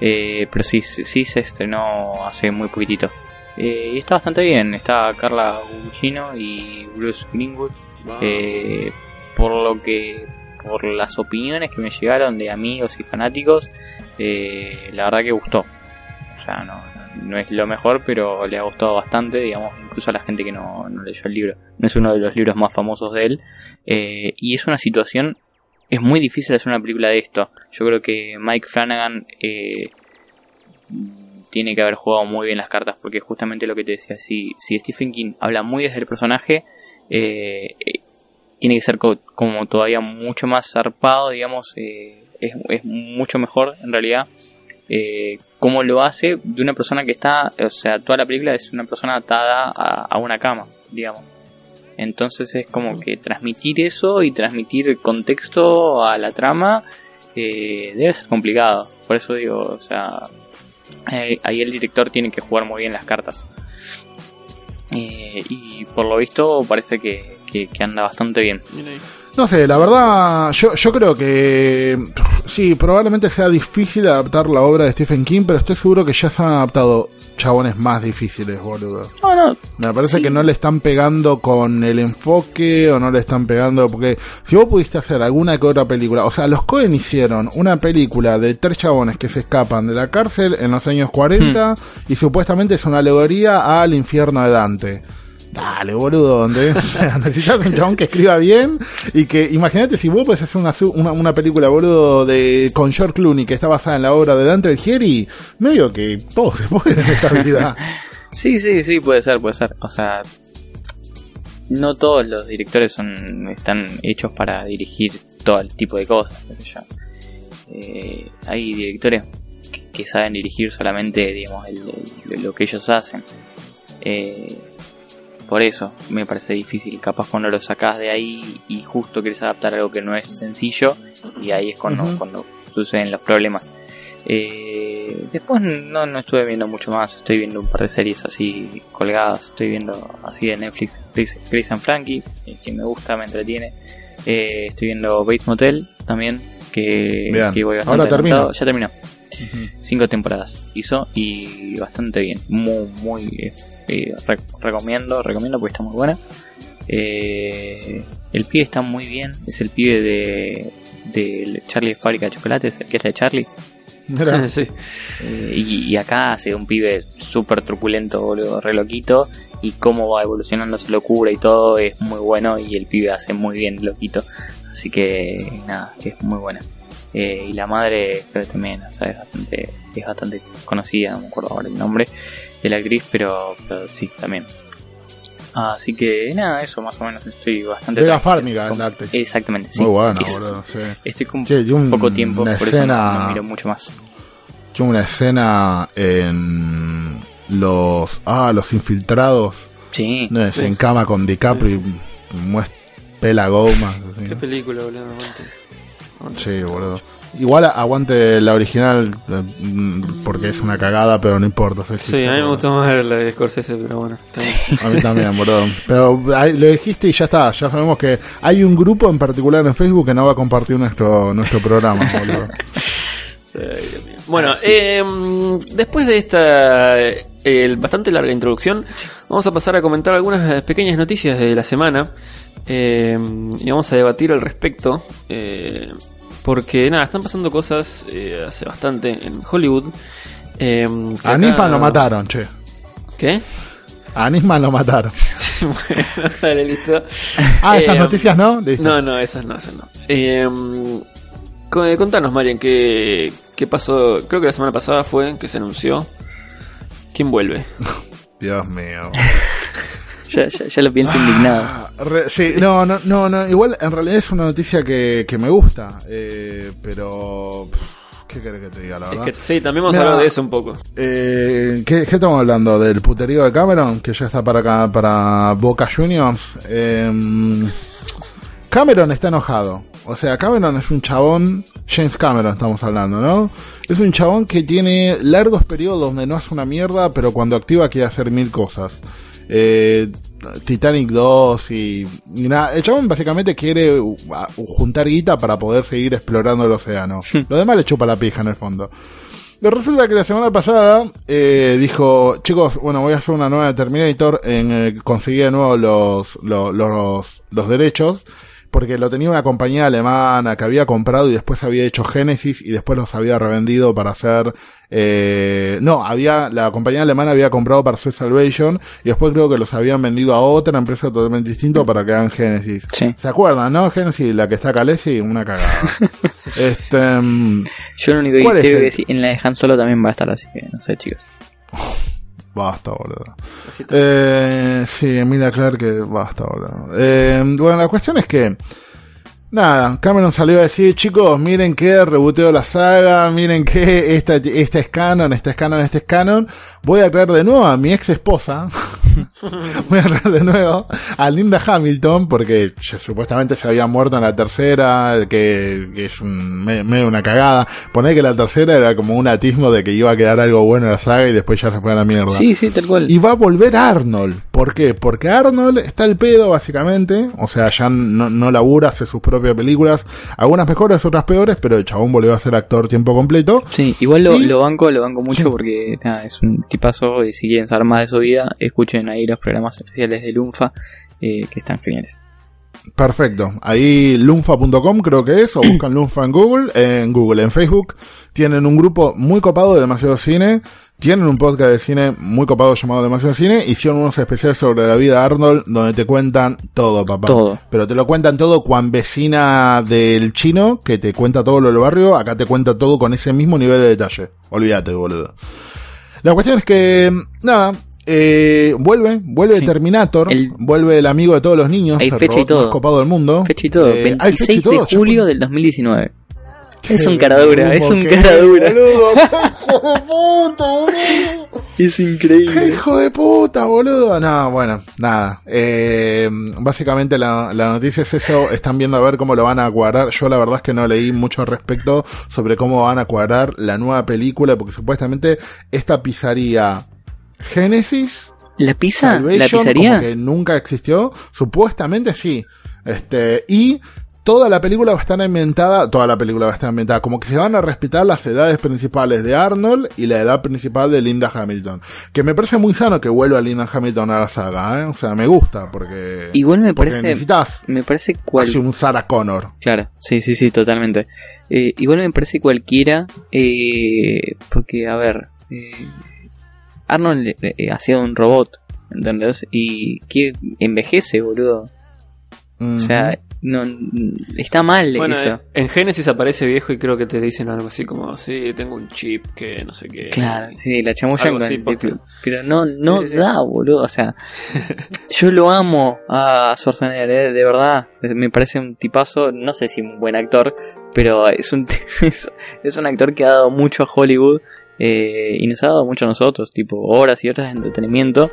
Eh, pero sí, sí se estrenó hace muy poquitito. Eh, y está bastante bien. Está Carla Gugino y Bruce Greenwood. Eh, por lo que por las opiniones que me llegaron de amigos y fanáticos eh, la verdad que gustó. O sea no, no es lo mejor pero le ha gustado bastante digamos incluso a la gente que no, no leyó el libro. No es uno de los libros más famosos de él. Eh, y es una situación es muy difícil hacer una película de esto. Yo creo que Mike Flanagan eh, tiene que haber jugado muy bien las cartas porque justamente lo que te decía si, si Stephen King habla muy desde el personaje tiene que ser co- como todavía mucho más zarpado, digamos, eh, es, mucho mejor en realidad eh, cómo lo hace de una persona que está, o sea, toda la película es una persona atada a, una cama, digamos. Entonces es como que transmitir eso y transmitir contexto a la trama eh, debe ser complicado. Por eso digo, o sea, ahí el director tiene que jugar muy bien las cartas. Eh, y por lo visto parece que, que- que anda bastante bien. No sé, la verdad, yo, yo creo que sí, probablemente sea difícil adaptar la obra de Stephen King, pero estoy seguro que ya se han adaptado chabones más difíciles, boludo. No, no, Me parece Sí. que no le están pegando con el enfoque o no le están pegando porque si vos pudiste hacer alguna que otra película, o sea, los Cohen hicieron una película de tres chabones que se escapan de la cárcel en los años 40 y supuestamente es una alegoría al infierno de Dante. Dale, boludo, sea, necesitas un chabón que escriba bien y que, imagínate si vos podés hacer una, una, película, boludo, de con George Clooney que está basada en la obra de Dante Alighieri, medio que todo se puede en esta. Sí, sí, sí, puede ser, puede ser. O sea, no todos los directores son están hechos para dirigir todo el tipo de cosas. yo. Eh, hay directores que, saben dirigir solamente, digamos, el- lo que ellos hacen. Eh, por eso me parece difícil. Capaz cuando lo sacás de ahí y justo querés adaptar algo que no es sencillo, y ahí es cuando, cuando suceden los problemas. Eh, después no, no estuve viendo mucho más. Estoy viendo un par de series así colgadas. Estoy viendo así de Netflix, Grace and Frankie, eh, que me gusta, me entretiene. Eh, estoy viendo Bates Motel también, que, que voy bastante Ahora adelantado. Ya terminó. Cinco temporadas hizo y bastante bien. Muy, muy. Eh, re- recomiendo, recomiendo porque está muy buena. Eh, el pibe está muy bien. Es el pibe de, de Charlie Fábrica de Chocolates, el que es de Charlie. Sí. Eh, y, y acá hace un pibe súper truculento, boludo, re loquito. Y cómo va evolucionando su locura y todo es muy bueno. Y el pibe hace muy bien loquito. Así que nada, es muy buena. Eh, y la madre creo que también, o sea, es bastante, es bastante conocida, no me acuerdo ahora el nombre de la actriz, pero, pero sí, también. Así que nada, eso más o menos estoy bastante... Vega. Fármiga, Con- la actriz. Exactamente, sí. muy bueno, Es- boludo. Sí. Estoy con un- poco tiempo, una por eso no- escena- no miro mucho más. Yo una escena en los ah los infiltrados Sí, no es Sí. en cama con DiCaprio Sí, sí, y muest- pela goma. Qué película, boludo. Aguante. sí boludo igual aguante la original mm, porque es una cagada pero no importa Sí, a mí me gustó más la de Scorsese, pero bueno. a mí también boludo pero ahí lo dijiste y ya está ya sabemos que hay un grupo en particular en Facebook que no va a compartir nuestro nuestro programa boludo Ay, Dios mío. Bueno, eh, después de esta eh, bastante larga introducción, vamos a pasar a comentar algunas eh, pequeñas noticias de la semana eh, y vamos a debatir al respecto. eh, porque nada, están pasando cosas eh, hace bastante en Hollywood. eh, a acá- lo mataron che ¿Qué? a Nisman lo mataron bueno, dale, listo. ah esas Eh, noticias no Listo. No, no, esas no, esas no. Eh, con- contanos, Marian, ¿qué, ¿qué pasó? Creo que la semana pasada fue que se anunció. ¿Quién vuelve? Dios mío ya, ya, ya lo pienso indignado. Ah, re- sí, no, no, no, no, igual en realidad es una noticia que, que me gusta, eh, pero... ¿Qué querés que te diga, la Es verdad? que sí, también vamos a Mira, hablar de eso un poco. Eh, ¿qué, qué estamos hablando? ¿Del puterío de Cameron? Que ya está para acá, para Boca Juniors. Eh, Cameron está enojado. O sea, Cameron es un chabón, James Cameron estamos hablando, ¿no? Es un chabón que tiene largos periodos donde no hace una mierda, pero cuando activa quiere hacer mil cosas. Eh, Titanic 2 y, y nada. El chabón básicamente quiere uh, juntar guita para poder seguir explorando el océano. Lo demás le chupa la pija en el fondo. Pero resulta que la semana pasada eh, dijo, chicos, bueno, voy a hacer una nueva Terminator, en, eh, conseguí de nuevo los, los, los, los derechos, porque lo tenía una compañía alemana que había comprado y después había hecho Genesis y después los había revendido para hacer, eh, no, había, la compañía alemana había comprado para hacer Salvation y después creo que los habían vendido a otra empresa totalmente distinta para que hagan Genesis. Sí. ¿Se acuerdan, no? Genesis, la que está Calesi, una cagada. este, mm, Yo lo único que ¿Cuál es tengo que decir, en la de Han Solo también va a estar, así que no sé, chicos. Basta, boludo. Eh, sí, Emilia Clark, que basta, boludo. Eh, bueno, la cuestión es que, nada, Cameron salió a decir, chicos, miren que rebuteo la saga, miren que esta, esta es canon, esta es canon, esta es canon. Voy a traer de nuevo a mi ex esposa. Voy a traer de nuevo a Linda Hamilton, porque ya supuestamente se había muerto en la tercera, que, que es un, me- medio una cagada. Poner que la tercera era como un atismo de que iba a quedar algo bueno en la saga y después ya se fue a la mierda. Sí, sí, tal cual. Y va a volver Arnold. ¿Por qué? Porque Arnold está el pedo, básicamente. O sea, ya no, no labura, hace sus propias películas. Algunas mejores, otras peores, pero el chabón volvió a ser actor tiempo completo. Sí, igual lo, Y- lo banco, lo banco mucho Sí. porque nada, es un tipazo y si quieren saber más de su vida, escuchen ahí los programas especiales de Lunfa eh, que están geniales. Perfecto. Ahí lunfa.com creo que es, o buscan Lunfa en Google, en Google, en Facebook. Tienen un grupo muy copado de demasiado cine. Tienen un podcast de cine muy copado llamado Demasiado Cine. Hicieron unos especiales sobre la vida de Arnold donde te cuentan todo, papá. Todo. Pero te lo cuentan todo cuan vecina del chino, que te cuenta todo lo del barrio. Acá te cuenta todo con ese mismo nivel de detalle. Olvídate, boludo. La cuestión es que, nada, eh, vuelve, vuelve Sí. Terminator, El- vuelve el amigo de todos los niños, Hay el fecha y todo. más copado del mundo. Fecha y todo, Eh, hay fecha y 26 todo, de julio del 2019. Es un caradura, es un caradura. Boludo, qué hijo de puta, boludo. Es ¡Qué increíble. hijo de puta, boludo! No, bueno, nada. Eh, básicamente la, la noticia es eso. Están viendo a ver cómo lo van a cuadrar. Yo la verdad es que no leí mucho al respecto sobre cómo van a cuadrar la nueva película, porque supuestamente esta pisaría Genesis, ¿La pizza? ¿La pizzería? como que nunca existió. Supuestamente sí. Este, y toda la película va a estar ambientada, toda la película va a estar ambientada, como que se van a respetar las edades principales de Arnold y la edad principal de Linda Hamilton. Que me parece muy sano que vuelva Linda Hamilton a la saga, ¿eh? O sea, me gusta, porque... Igual me parece. necesitas Me parece cual. un Sarah Connor. Claro, sí, sí, sí, totalmente. Eh, igual me parece cualquiera, eh, porque, a ver, eh, Arnold eh, ha sido un robot, ¿entendés? Y que envejece, boludo. O sea, no, está mal Bueno, eso. eh, en Génesis aparece viejo y creo que te dicen algo así como, sí, tengo un chip que no sé qué. Claro, sí, la chamullan con el título. Pero no, no Sí, sí, sí. da, boludo. O sea, yo lo amo a Schwarzenegger, eh, de verdad. Me parece un tipazo, no sé si un buen actor, pero es un, es un actor que ha dado mucho a Hollywood eh, y nos ha dado mucho a nosotros, tipo horas y horas de entretenimiento.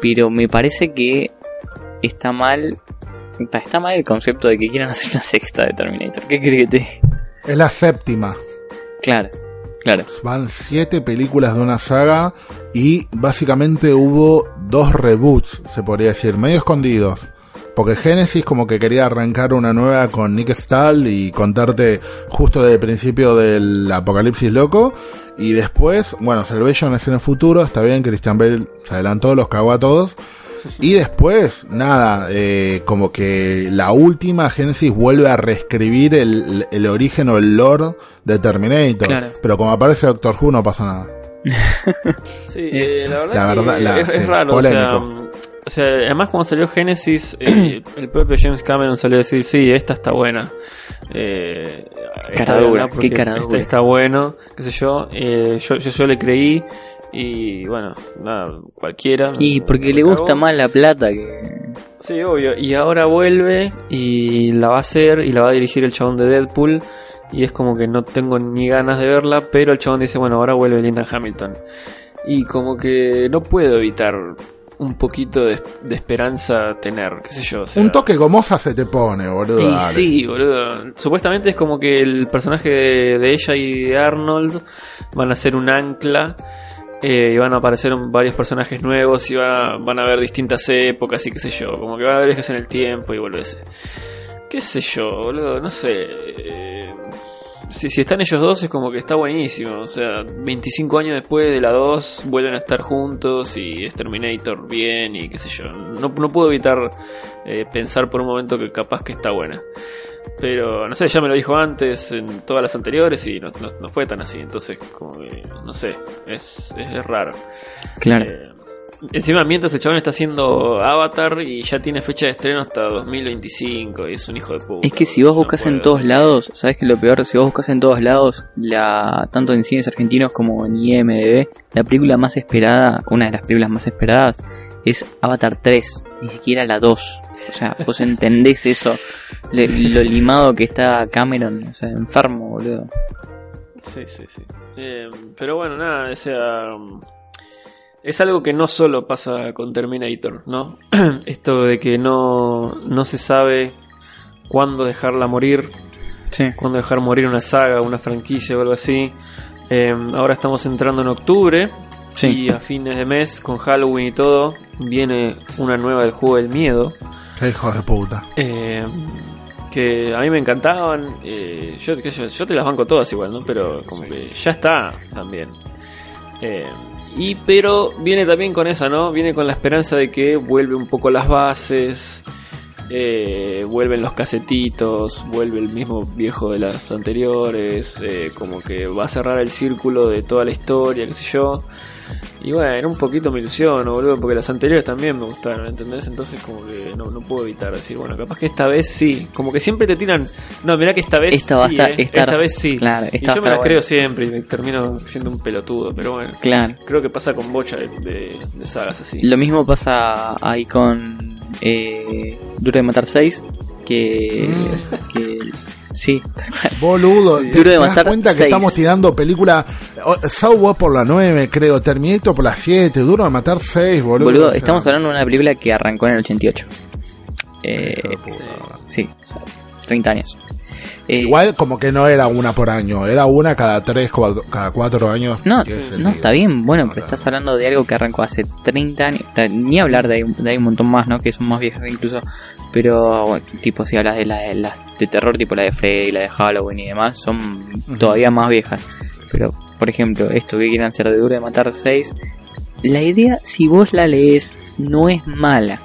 Pero me parece que está mal. Está mal el concepto de que quieran hacer una sexta de Terminator. ¿Qué crees que te.? Es la séptima. Claro, claro. Van siete películas de una saga y básicamente hubo dos reboots, se podría decir, medio escondidos. Porque Genesis como que quería arrancar una nueva con Nick Stahl y contarte justo desde el principio del apocalipsis loco. Y después, bueno, Salvation es en el futuro, está bien, Christian Bale se adelantó, los cagó a todos. Y después, nada, eh, como que la última Genesis vuelve a reescribir el, el origen o el lore de Terminator. Claro. Pero como aparece Doctor Who no pasa nada. Sí, eh, la verdad, La que verdad, la- es, raro. O sea, o sea, además cuando salió Genesis, eh, el propio James Cameron salió a decir, sí, esta está buena. Eh, esta Cara dura, buena porque qué cara este está bueno, qué sé yo. Eh, yo, yo. Yo le creí y bueno, nada, cualquiera. Y porque le gusta más la plata que. Sí, obvio. Y ahora vuelve y la va a hacer y la va a dirigir el chabón de Deadpool. Y es como que no tengo ni ganas de verla, pero el chabón dice, bueno, ahora vuelve Linda Hamilton. Y como que no puedo evitar un poquito de, de esperanza tener, qué sé yo. o sea- Un toque gomosa se te pone, boludo. y dale. sí, boludo. Supuestamente es como que el personaje de, de ella y de Arnold van a ser un ancla. Eh, y van a aparecer varios personajes nuevos y va- van a haber distintas épocas y qué sé yo. Como que va a haber viajes en el tiempo y volverse. Qué sé yo, boludo. No sé. Si, si están ellos dos es como que está buenísimo. O sea, 25 años después de la 2 vuelven a estar juntos y es Terminator bien y qué sé yo. No, no puedo evitar eh, pensar por un momento que capaz que está buena. Pero no sé, ya me lo dijo antes en todas las anteriores y no, no- no fue tan así. Entonces, como que, no sé, es, es, es raro. Claro. Eh, encima, mientras el chabón está haciendo Avatar y ya tiene fecha de estreno hasta 2025 y es un hijo de puta. Es que si vos No buscas en todos lados, ¿sabes que lo peor? Si vos buscas en todos lados, la tanto en cines argentinos como en IMDb, la película más esperada, una de las películas más esperadas, es Avatar 3, ni siquiera la 2. O sea, vos entendés eso, lo limado que está Cameron, o sea, enfermo, boludo. Sí, sí, sí. Eh, pero bueno, nada, o sea. Es algo que no solo pasa con Terminator, ¿no? Esto de que no, no se sabe cuándo dejarla morir, Sí. cuándo dejar morir una saga, una franquicia o algo así. Eh, ahora estamos entrando en octubre Sí. y a fines de mes, con Halloween y todo, viene una nueva del juego del miedo. Qué hijo de puta. Eh, que a mí me encantaban. eh, yo, qué sé yo, yo te las banco todas igual, ¿no? Pero como que ya está también. Eh, y pero viene también con esa, ¿no? Viene con la esperanza de que vuelve un poco las bases. eh, vuelven los casetitos, vuelve el mismo viejo de las anteriores, eh, como que va a cerrar el círculo de toda la historia, qué sé yo. Y bueno, un poquito me ilusiono, boludo, porque las anteriores también me gustaron, ¿entendés? Entonces como que no, no puedo evitar decir, bueno, capaz que esta vez sí. Como que siempre te tiran, no, mirá que esta vez Esta va a estar- eh, estar- esta vez sí. claro, y esta va yo me la estar creo siempre y me termino siendo un pelotudo, pero bueno. Claro. Creo que pasa con bocha de, de- de sagas así. Lo mismo pasa ahí con eh, Duro de Matar 6, que, que Sí, Boludo. ¿te, Duro de das cuenta que estamos tirando película Saw por la 9, creo, Terminator por la 7, Duro de matar 6, boludo. boludo, O sea, estamos hablando de una película que arrancó en el 88. Eh, sí, o sea, 30 años. Eh, Igual como que no era una por año, era una cada 3, cada 4 años. No, no, está bien, bueno, pero estás hablando de algo que arrancó hace 30 años, ni hablar de de ahí un montón más, ¿no? Que son más viejas incluso, pero bueno, tipo si hablas de las las de terror, tipo la de Freddy, la de Halloween y demás, son todavía más viejas. Pero, por ejemplo, esto que quieren hacer de Duro de Matar 6, la idea, si vos la lees, no es mala,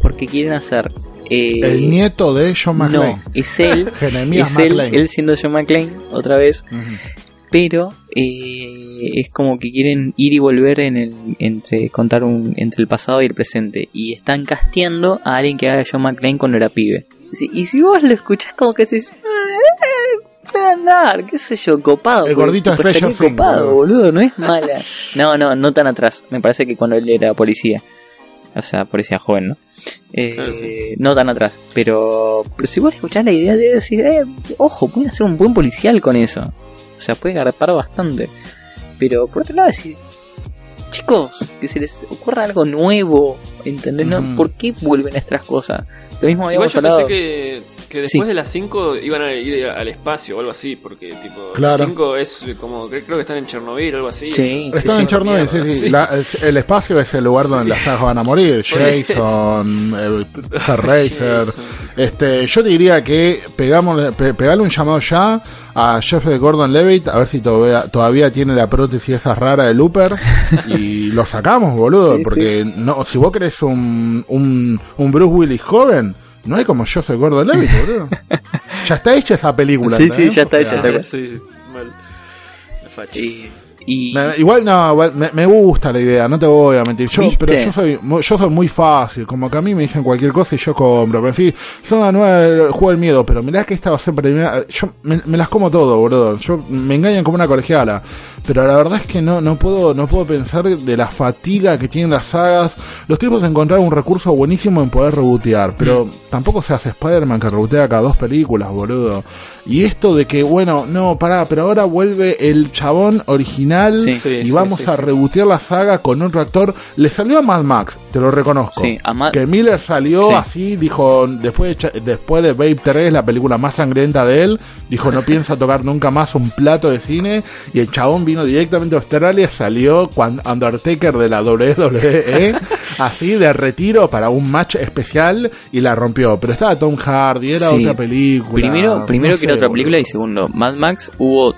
porque quieren hacer... eh, El nieto de John McClane. no, es él, es él, él siendo John McClane, otra vez, pero eh, es como que quieren ir y volver en el entre contar un entre el pasado y el presente. Y están casteando a alguien que haga John McClane cuando era pibe. Si- y si vos lo escuchás como que decís "Eh, puede andar qué sé yo copado El gordito Things, copado boludo. boludo no es mala. No no no tan atrás. Me parece que cuando él era policía. O sea policía joven no Eh, Claro, sí. no tan atrás. Pero pero si vos escuchás la idea de decir eh, ojo pueden hacer un buen policial con eso o sea, puede garpar bastante. Pero por otro lado, decir, chicos, que se les ocurra algo nuevo, ¿entendés? ¿No? ¿Por qué vuelven a estas cosas? Lo mismo Igual habíamos yo hablado. pensé que, que después Sí. de las 5 iban a ir al espacio o algo así, porque tipo, Claro. las 5 es como, creo que están en Chernobyl o algo así. Sí, Es- Están es en Chernobyl, sí, mierda. sí. La- el, el espacio es el lugar donde las van a morir. Sí. Jason, el. Jason. Este, yo diría que pegamos, pe- pegale un llamado ya a Jeff de Gordon Levitt a ver si todavía, todavía tiene la prótesis esa rara de Looper y lo sacamos, boludo. Sí, porque no, si vos querés un, un, un Bruce Willis joven, no hay como Joseph Gordon Levitt, boludo. ya está hecha esa película. Sí, sí, ya está hecha. Sí, mal. La facha. Y, y- me- igual no, me, me gusta la idea, no te voy a mentir. Yo, ¿Viste? pero yo soy, yo soy muy fácil, como que a mí me dicen cualquier cosa y yo compro. Pero sí, son la nueva del juego del miedo, pero mirá que esta va a ser primera. Yo me, me las como todo, boludo. Yo me engañan como una colegiala. Pero la verdad es que no, no puedo, no puedo pensar de la fatiga que tienen las sagas. Los tipos encontraron un recurso buenísimo en poder rebotear, pero tampoco se hace Spider-Man que rebotea cada dos películas, boludo. Y esto de que, bueno, no, pará, pero ahora vuelve el chabón original Sí. Sí, y sí, vamos sí, a sí. rebotear la saga con otro actor. Le salió a Mad Max, te lo reconozco. Sí, a Mad- Que Miller salió Sí. así, dijo, después de, después de Babe 3, la película más sangrienta de él, dijo, no piensa tocar nunca más un plato de cine. Y el chabón vino directamente a Australia, salió cuando Undertaker de la WWE, así de retiro para un match especial y la rompió. Pero estaba Tom Hardy, era Sí. otra película. primero, primero no que era otra película y segundo, Mad Max, hubo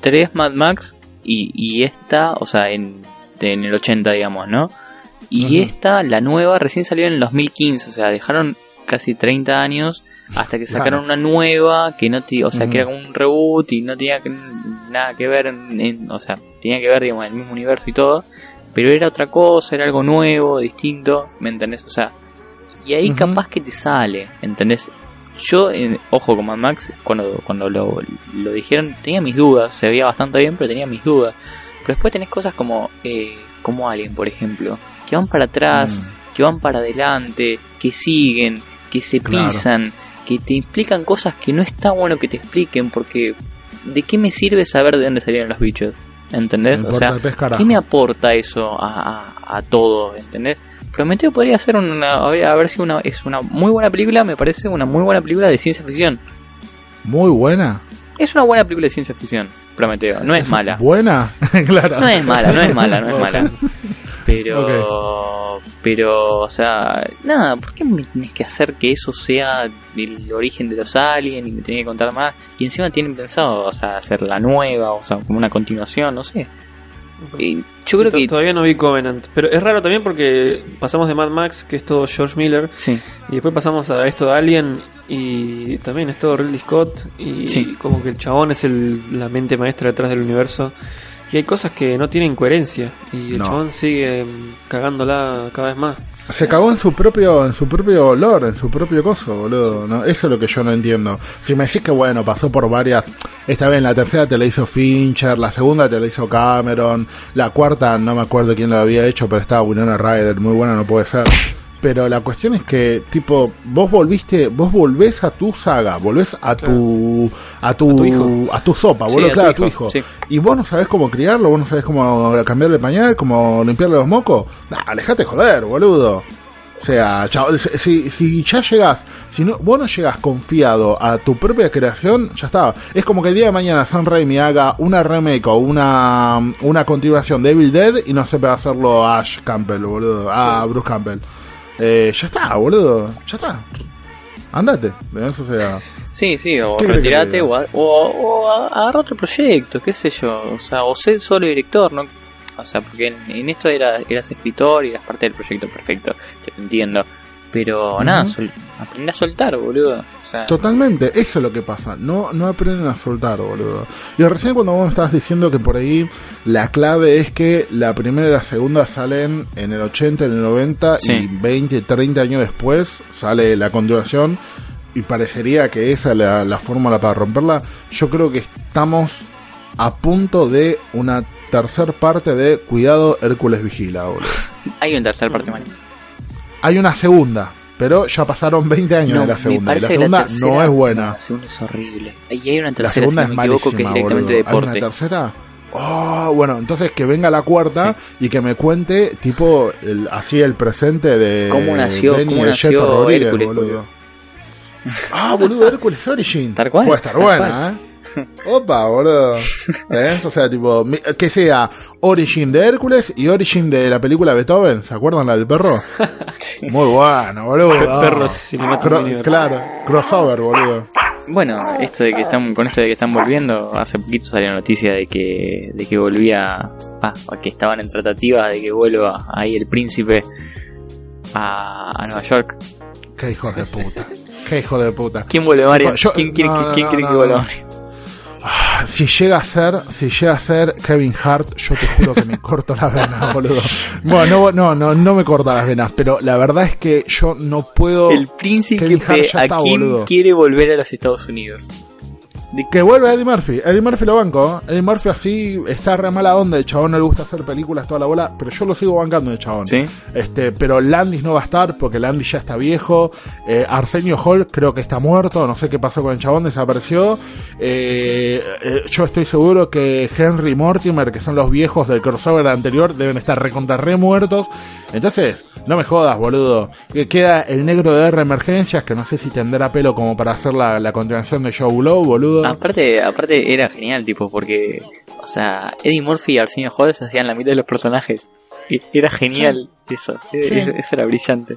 tres Mad Max y, y esta, o sea, en, en el 80, digamos, ¿no? Y esta, la nueva, recién salió en el 2015, o sea, dejaron casi 30 años hasta que sacaron una nueva que no o sea, que era como un reboot y no tenía que- nada que ver, en, en- o sea, tenía que ver, digamos, en el mismo universo y todo, pero era otra cosa, era algo nuevo, distinto, ¿me entendés? O sea, y ahí capaz que te sale, ¿entendés? Yo, eh, ojo con Mad Max, cuando, cuando lo, lo dijeron, tenía mis dudas, se veía bastante bien, pero tenía mis dudas. Pero después tenés cosas como, eh, como Alien, por ejemplo, que van para atrás, Mm. que van para adelante, que siguen, que se Claro. pisan, que te explican cosas que no está bueno que te expliquen, porque ¿de qué me sirve saber de dónde salieron los bichos? ¿Entendés? Me O sea. ¿qué me aporta eso a, a, a todo? ¿Entendés? Prometeo podría ser una, haber sido una, es una muy buena película, me parece una muy buena película de ciencia ficción. Muy buena. Es una buena película de ciencia ficción, Prometeo, no es mala. ¿Buena? claro. No es mala, no es mala, no es mala. Pero, pero, o sea, nada, ¿por qué me tienes que hacer que eso sea el origen de los aliens y me tenés que contar más? Y encima tienen pensado, o sea, hacer la nueva, o sea, como una continuación, no sé. Y yo creo que... Todavía no vi Covenant. Pero es raro también porque pasamos de Mad Max, que es todo George Miller, Sí, y después pasamos a esto de Alien, y también es todo Ridley Scott, y Sí. como que el chabón es el, la mente maestra detrás del universo. Y hay cosas que no tienen coherencia, y el No. chabón sigue cagándola cada vez más. Se cagó en su propio, en su propio olor, en su propio coso, boludo. ¿no? Eso es lo que yo no entiendo. Si me decís que bueno, pasó por varias, esta vez la tercera te la hizo Fincher, la segunda te la hizo Cameron, la cuarta no me acuerdo quién lo había hecho, pero estaba Winona Ryder, muy buena no puede ser. Pero la cuestión es que, tipo, vos volviste, vos volvés a tu saga, volvés a tu, a tu, A tu hijo. a tu sopa, Sí, tu claro, a tu hijo, sí. Y vos no sabés cómo criarlo, vos no sabés cómo cambiarle el pañal, cómo limpiarle los mocos. Nah, alejate de joder, boludo. O sea, chao, si, si- ya llegás, si no, vos no llegás confiado a tu propia creación, ya está. Es como que el día de mañana Sam Raimi haga una remake o una, una continuación de Evil Dead y no sepa hacerlo a Ash Campbell, boludo. A Bruce Campbell. Eh, ya está, boludo. Ya está. Andate. Eso sea. Sí, sí, o ¿Qué querés que te retirate o, a- o, o agarra otro proyecto, qué sé yo, o sea, o sé solo director, ¿no? O sea, porque en, en esto era, eras escritor y eras parte del proyecto perfecto, te entiendo. Pero nada, aprende a soltar, boludo. O sea, Totalmente, eso es lo que pasa. No, no aprenden a soltar, boludo. Y recién cuando vos me estabas diciendo que por ahí la clave es que la primera y la segunda salen en el 80, en el 90 Sí. y 20, 30 años después sale la continuación y parecería que esa es la, la fórmula para romperla. Yo creo que estamos a punto de una tercer parte de Cuidado Hércules Vigila, boludo. hay una tercera parte, Mari. Hay una segunda, pero ya pasaron 20 años de la segunda. Y la segunda tercera- no es buena. La segunda es horrible. Y hay una La tercera, segunda si es no me equivoco, que es malísima, directamente boludo. ¿Hay deporte. una tercera? Oh, bueno, entonces que venga la cuarta y que me cuente, tipo, el, así el presente de ¿Cómo nació- Denny cómo nació Rodríguez, Hércules, boludo. boludo? Ah, boludo, Hércules Origin. Tal cual, Puede estar buena, ¿eh? Opa, boludo. ¿Ves? O sea, tipo, que sea Origin de Hércules y Origin de la película Beethoven. ¿Se acuerdan la del perro? Muy bueno, boludo. Perro Cinematic Cro- Universe. Claro, crossover, boludo. Bueno, esto de que están con esto de que están volviendo, hace poquito salió la noticia de que de que volvía, ah, que estaban en tratativas de que vuelva ahí el príncipe a, a Nueva York. Qué hijo de puta. Qué hijo de puta. ¿Quién vuelve, Mario? Yo- ¿Quién quiere, no, que- no, quién no, quiere que no, vuelva? Si llega a ser, si llega a ser Kevin Hart, yo te juro que me corto las venas, boludo. Bueno, no, no, no, no me corta las venas, pero la verdad es que yo no puedo. El príncipe Kevin Hart ya a está, quién boludo. quiere volver a los Estados Unidos. Que vuelve Eddie Murphy. Eddie Murphy lo banco. ¿eh? Eddie Murphy así está re mala onda. El chabón no le gusta hacer películas toda la bola. Pero yo lo sigo bancando el chabón. ¿Sí? Este, pero Landis no va a estar porque Landis ya está viejo. Eh, Arsenio Hall creo que está muerto. No sé qué pasó con el chabón, desapareció. Eh, eh, yo estoy seguro que Henry Mortimer, que son los viejos del crossover anterior, deben estar recontra re muertos. Entonces, no me jodas, boludo. Que queda el negro de R Emergencias, que no sé si tendrá pelo como para hacer la, la continuación de Joe Blow, boludo. Aparte, aparte era genial, tipo, porque, o sea, Eddie Murphy y Arsenio se hacían la mitad de los personajes. Y era genial eso, eso, eso era brillante.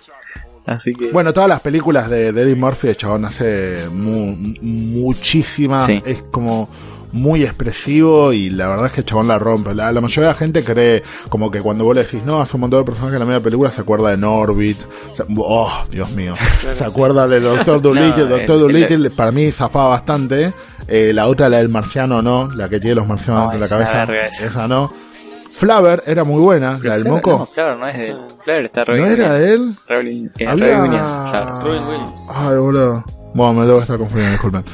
Así que, Bueno, todas las películas de, de Eddie Murphy, el chabón hace mu- muchísimas. Sí. Es como muy expresivo y la verdad es que el chabón la rompe. La, la mayoría de la gente cree como que cuando vos le decís, no, hace un montón de personajes en la media película, se acuerda de Norbit. Se- oh, Dios mío. se acuerda del Doctor Dolittle. No, Doctor el- Dolittle para mí zafaba bastante. Eh, la otra, la del marciano, no. La que tiene los marcianos No, dentro de es la cabeza. esa. No. Flaver era muy buena, Pero la del moco. No, Flair no es de. Flair está Robin ¿No era de él? Robin, eh, Había- Robin Williams, claro. Robin Williams. Ay, boludo. Bueno, me debo estar confundiendo, disculpen.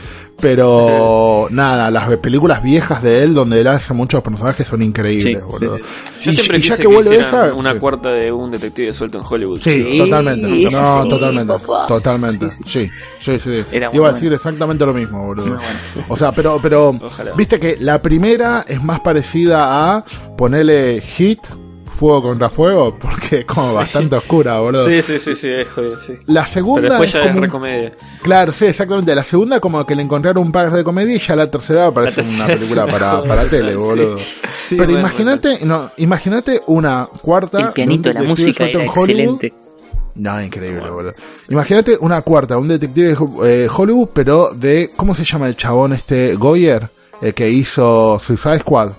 Pero nada, las películas viejas de él, donde él hace muchos personajes, son increíbles, Sí, boludo. sí, Yo Y- siempre y quise ya que, que vuelve esa. una sí. cuarta de un detective suelto en Hollywood. Sí, Sí, totalmente. No, sí, totalmente. papá. Totalmente. Sí, Sí, sí, Iba a decir exactamente lo mismo, boludo. Bueno. O sea, pero, pero, Ojalá. viste que la primera es más parecida a ponerle hit, fuego contra fuego, porque es como bastante oscura, boludo. Sí, sí, sí, sí, es jodido, sí. La segunda Pero después es ya como es un- recomedia. Claro, sí, exactamente. La segunda como que le encontraron un par de comedia y ya la tercera parece La tercera una película una para, para tele, sí. boludo. Sí, Pero bueno, imagínate, no, imagínate una cuarta. El pianito, de la un música era en Hollywood. excelente. No, increíble, boludo. Imagínate una cuarta, un detective eh, Hollywood, pero de, ¿cómo se llama el chabón este? Goyer, el que hizo Suicide Squad,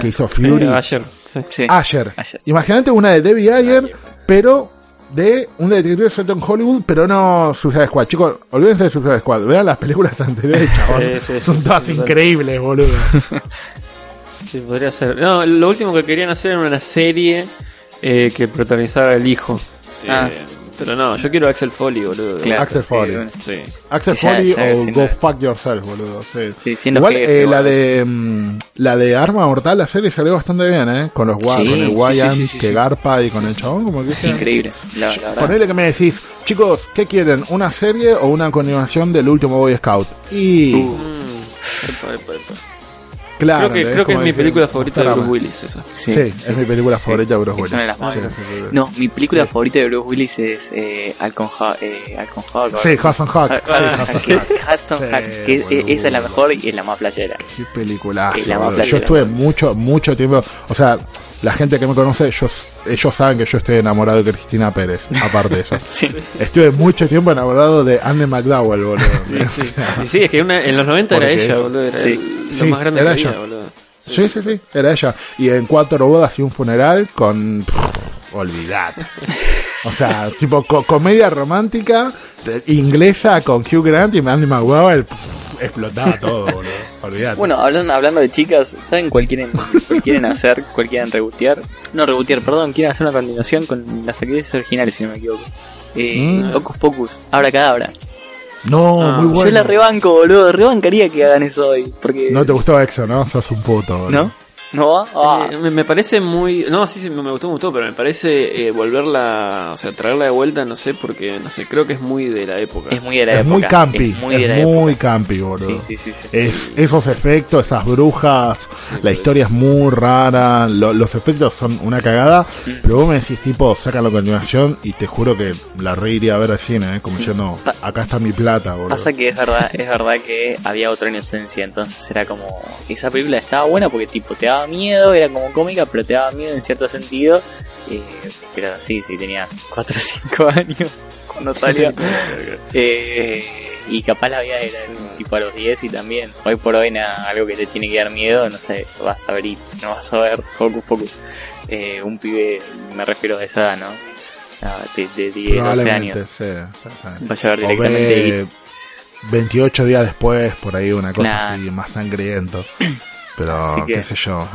que hizo Fury. Eh, ayer, sí. Ayer. Imagínate una de Debbie Ayer, pero de un detective suelto en Hollywood, pero no Suicide Squad. Chicos, olvídense de Suicide Squad. Vean las películas anteriores, chabón. Sí, sí, Son sí, todas sí, increíbles, boludo. Sí, podría ser. No, lo último que querían hacer era una serie eh, que protagonizara el hijo. Ah. Eh, Pero no, yo quiero Axel Foley, boludo. Claro, Axel Foley. Sí. Axel Foley ya, o Go. Fuck Yourself, boludo. Sí. Sí, Igual eh, la de mm, la de Arma Mortal, la serie salió bastante bien, ¿eh? Con los Sí, con el Wyan, sí, sí, sí, que sí. garpa y con el chabón, como que es increíble. La, la verdad. Ponele que me decís, chicos, ¿qué quieren? ¿Una serie o una continuación del último Boy Scout? Y Uh, Epa, epa, epa. Claro, creo que, creo que es mi película favorita de. Bruce Willis, esa. Sí, es mi película sí. favorita de Bruce Es Willis. No, mi película favorita de Bruce Willis es eh, Alcon eh, Hawk. Sí, Hudson Hawk. Ah, Sí, ah, Hudson que- Hawk. Hudson Hawk, que es- boludo. esa es la mejor y es la más playera. Qué película. Yo estuve mucho, mucho tiempo. O sea, la gente que me conoce, ellos, ellos saben que yo estoy enamorado de Cristina Pérez. Aparte de eso. Sí. Estuve mucho tiempo enamorado de Anne McDowell, boludo. Y sí, es que una- en los 90 era ella, boludo. Era Sí. el- lo Sí, más grande era que había, ella. boludo. Sí, sí, sí, era ella. Y en cuatro bodas y un funeral con... pff, olvidate. O sea, tipo co- comedia romántica inglesa con Hugh Grant y Andy McDowell. pff, explotaba todo, boludo. Olvidate. Bueno, hablando, hablando de chicas, ¿saben cuál quieren, cuál quieren hacer? ¿Cuál quieren rebotear? No, rebotear, perdón, quieren hacer una continuación con las actrices originales, si no me equivoco. Eh, Mm. Hocus Pocus, Abra Cadabra. no, Ah, muy bueno. Yo la rebanco, boludo, rebancaría que hagan eso hoy. Porque... No te gustó Exo, ¿no? Sos un puto, boludo. ¿No? ¿No? Ah. Eh, me, me parece muy. No, sí, sí, me gustó, me gustó, pero me parece eh, volverla. O sea, traerla de vuelta, no sé, porque, no sé, creo que es muy de la época. Es muy de la Es época. muy campi. Es muy de la muy época. campi, boludo. Sí, sí, sí. sí. Es, esos efectos, esas brujas, la historia es muy rara, lo- los efectos son una cagada, pero vos me decís tipo, sácalo a continuación y te juro que la reiría a ver al cine, ¿eh? como Sí. yo no, acá está mi plata, boludo. Pasa que es verdad, es verdad que había otra inocencia, entonces era como esa película estaba buena porque tipo te daba miedo, era como cómica, pero te daba miedo en cierto sentido. Eh, pero sí, sí tenía 4 o 5 años cuando salió. Eh, y capaz la vida era tipo a los 10 y también hoy por hoy nada, algo que te tiene que dar miedo, no sé, vas a ver no vas a ver Hocus Pocus. Eh, un pibe, me refiero a esa edad, ¿no? Ah, De, de 10, 12 Probablemente, años. sí. Vaya a ver directamente ve 28 días después, por ahí una cosa Claro. así, más sangriento. Pero, que- qué sé yo.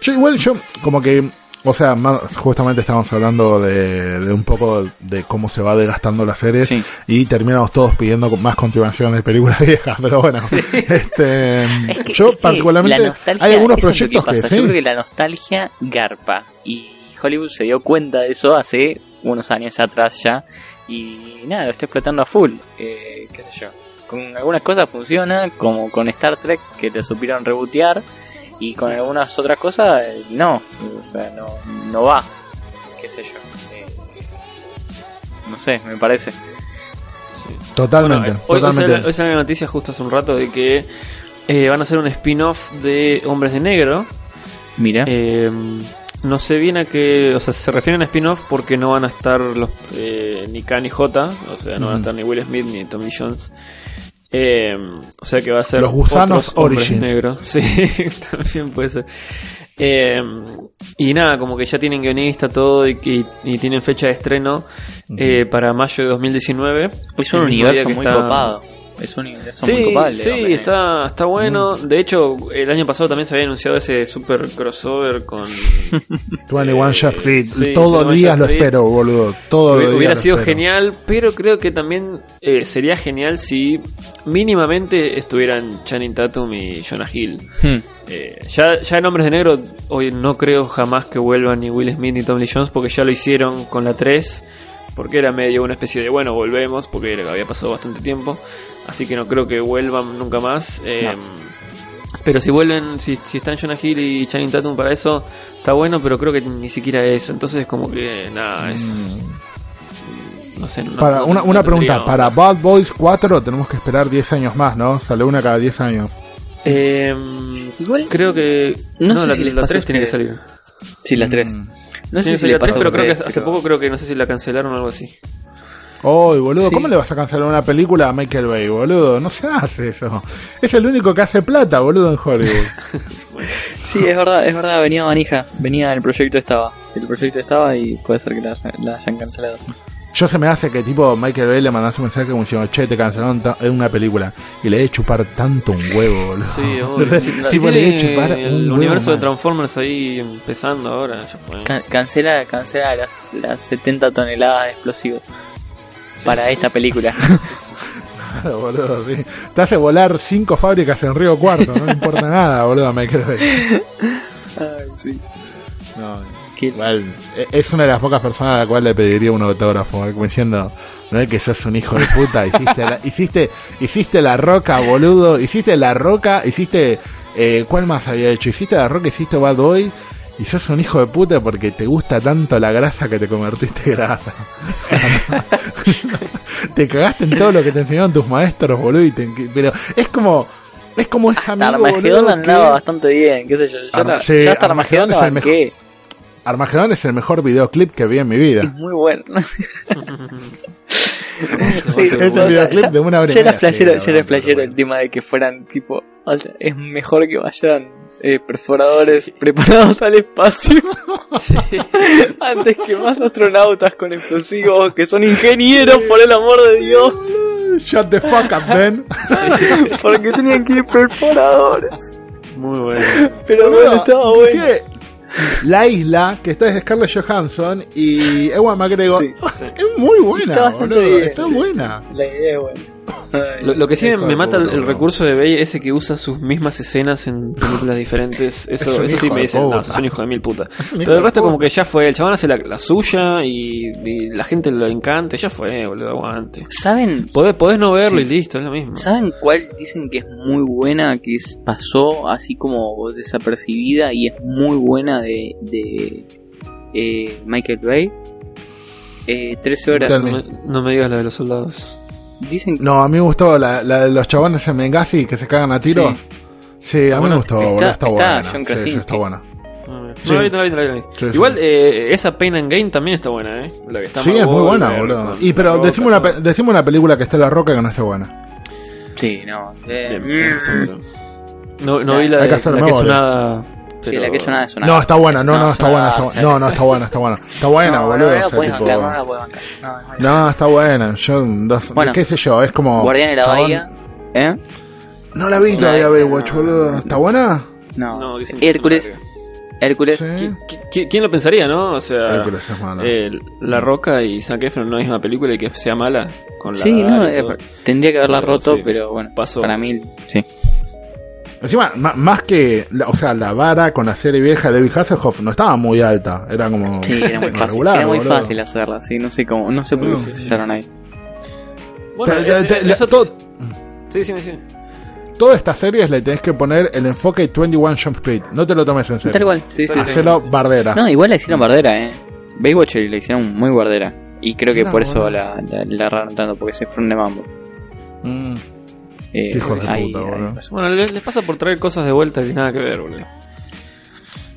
Yo igual, yo como que, o sea, más- justamente estamos hablando de, de un poco de cómo se va desgastando la serie Sí. y terminamos todos pidiendo más continuaciones de películas viejas, pero bueno, este, Es que- yo es que particularmente, hay algunos proyectos que, pasa. sí, Yo creo que la nostalgia garpa. Y Hollywood se dio cuenta de eso hace unos años atrás ya. Y nada, lo está explotando a full. Eh, qué sé yo. Con algunas cosas funciona, como con Star Trek, que lo supieron rebotear. Y con algunas otras cosas, eh, no. O sea, no, no va. Qué sé yo. Eh, no sé, me parece. totalmente, Bueno, hoy, hoy totalmente. salió- hoy salió la noticia justo hace un rato de que eh, van a hacer un spin-off de Hombres de Negro. Mira. Eh, no sé bien a qué, o sea, se refieren a spin-off porque no van a estar los eh, ni K ni J, o sea, no van a Ujú. estar ni Will Smith ni Tommy Jones. Eh, o sea que va a ser Los gusanos Origins. negros. Sí, también puede ser. Eh, y nada, como que ya tienen guionista todo y, que- y tienen fecha de estreno eh, para mayo de 2019. es un universo muy está- copado. Es un universo muy Sí, copado. el de sí, está, está bueno. De hecho, el año pasado también se había anunciado ese super crossover con. 21 eh, Street, sí, todos 21 los días lo espero, boludo, todos los días Hubiera lo sido espero. genial, pero creo que también eh, sería genial si mínimamente estuvieran Channing Tatum y Jonah Hill. Hmm. Eh, ya, ya en Hombres de Negro, hoy no creo jamás que vuelvan ni Will Smith ni Tom Lee Jones porque ya lo hicieron con la 3. Porque era medio una especie de bueno, volvemos, porque había pasado bastante tiempo. Así que no creo que vuelvan nunca más. Eh, Pero si vuelven, si, si están Jonah Hill y Channing Tatum para eso, está bueno, pero creo que ni siquiera eso. Entonces, como que nada, es. No sé. no- Mm. Para, no- una una pregunta, para Bad Boys 4 tenemos que esperar 10 años más, ¿no? Sale una cada 10 años. Eh, Igual- creo que. No No, sé la, si la pasa a 3 tiene que ustedes. salir. Sí, las tres. Mm. No sé que si le la 3, pasó a pero creo que hace pero- poco creo que no sé si la cancelaron o algo así. Uy, boludo, Sí. ¿cómo le vas a cancelar una película a Michael Bay, boludo? No se hace eso. Es el único que hace plata, boludo, en Hollywood. Sí, es verdad, es verdad, venía manija. Venía, el proyecto estaba. El proyecto estaba y puede ser que la, la hayan cancelado. sí. Yo se me hace que tipo Michael Bay le mandase un mensaje como diciendo, che, te cancelaron en una película. Y le de chupar tanto un huevo, boludo. Sí, obvio. Le tiene chupar el un huevo universo de. Transformers ahí empezando ahora, ya fue. Can- cancela, cancela las, las 70 toneladas de explosivos. Para esa película. Claro, boludo, sí. Te hace volar cinco fábricas en Río Cuarto, no importa nada, boludo, me ahí. Ay, sí. No, igual, e- es una de las pocas personas a la cual le pediría un autógrafo, eh, como diciendo, no es que sos un hijo de puta, hiciste la, hiciste, hiciste la roca, boludo, hiciste la roca, hiciste, eh, ¿cuál más había hecho? Hiciste la roca, hiciste Bad Boy, y sos un hijo de puta porque te gusta tanto la grasa que te convertiste en grasa. te cagaste en todo lo que te enseñaron tus maestros, boludo, y te- pero es como, es como ese amigo, Armagedón boludo, andaba que- bastante bien, qué sé yo. Yo, Arma- la- sí, yo hasta Armagedón Armagedón es el banqué. Armagedón es el mejor videoclip que vi en mi vida. Es muy bueno. Sí, Es un videoclip ya- de una hora y ya era flashero, sí, ya era bueno, flashero pero el tema de que fueran tipo, o sea, es mejor que vayan eh, perforadores preparados al espacio antes que más astronautas con explosivos que son ingenieros por el amor de Dios, Shut the fuck up, Ben. porque tenían que ir perforadores. Muy bueno. Pero bueno, estaba bueno. La isla, que está es Scarlett Johansson y Ewan McGregor, Sí. es muy buena, Está boludo. bien, Está sí. buena. La idea es buena. Ay, Lo, lo que sí me, mata el, recurso de Bey ese que usa sus mismas escenas en películas diferentes. Es Eso, eso sí me dicen, no, sos un hijo de mil puta. Pero el resto como que ya fue, el chabón hace la, la suya y, y la gente lo encanta, ya fue, boludo, aguante. ¿Saben? Podés, podés no verlo Sí. y listo, es lo mismo. ¿Saben cuál dicen que es muy buena, que es- pasó así como desapercibida y es muy buena de, de eh, Michael Bay? Eh, 13 horas. Me, no me digas la de los soldados. Dicen que No, a mí me gustó la, la de los chabones en Benghazi que se cagan a tiros. Sí, a mí me gustó, está- boludo, está, está buena. John Sí, sí, está buena. No, Sí. la vi, no la vi, no la vi, no la vi. Sí, sí. Igual eh, esa Pain and Gain también está buena, ¿eh? La que está Sí, es muy buena, Wahlberg boludo. con Y pero Roca, decime una, decime una película que esté en la roca que no esté buena. Sí, no. eh, Bien, mm. No, no vi la, hay de, la que es nada. Sí, la que es una es una. No, está buena, no, no, es está buena, está buena. No, no, está buena, está buena. Está buena, no, boludo. No, no o la sea, puedes tipo- bancar, no la puedes bancar. No, no, no. No, está buena. Yo, dos- Bueno. qué sé yo, es como. Guardián de la Bahía. ¿Eh? No la vi No, todavía, Baywatch, no, boludo. no. ¿Está buena? No. Hércules. Hércules. Sí. ¿Qui- qui- ¿Quién lo pensaría, no? O sea, Hércules es mala. eh, La Roca y Zac Efron no es una película y que sea mala con la Sí, no, tendría que haberla Pero roto, sí, pero bueno, pasó. para mí, sí. Encima, ma- más que. la- o sea, la vara con la serie vieja de David Hasselhoff no estaba muy alta. Era como. Sí, era muy fácil. regular, era muy boludo. fácil hacerla, sí, no sé cómo, no sé por qué se sí. sellaron ahí. Bueno, Te- te- ese- te- la- eso- to- Sí, sí, sí. Todas estas series le tenés que poner el enfoque 21 Jump Street. No te lo tomes en serio. Tal cual, sí, sí, sí. Hacelo bardera. No, igual la hicieron bardera, eh. Baywatch la hicieron muy bardera. Y creo que por eso la, la, la agarraron tanto, porque se fueron de mambo. Mm. Eh, Qué hijos de ahí- puta, ahí boludo. pasó. Bueno, le- les pasa por traer cosas de vuelta que nada que ver, boludo.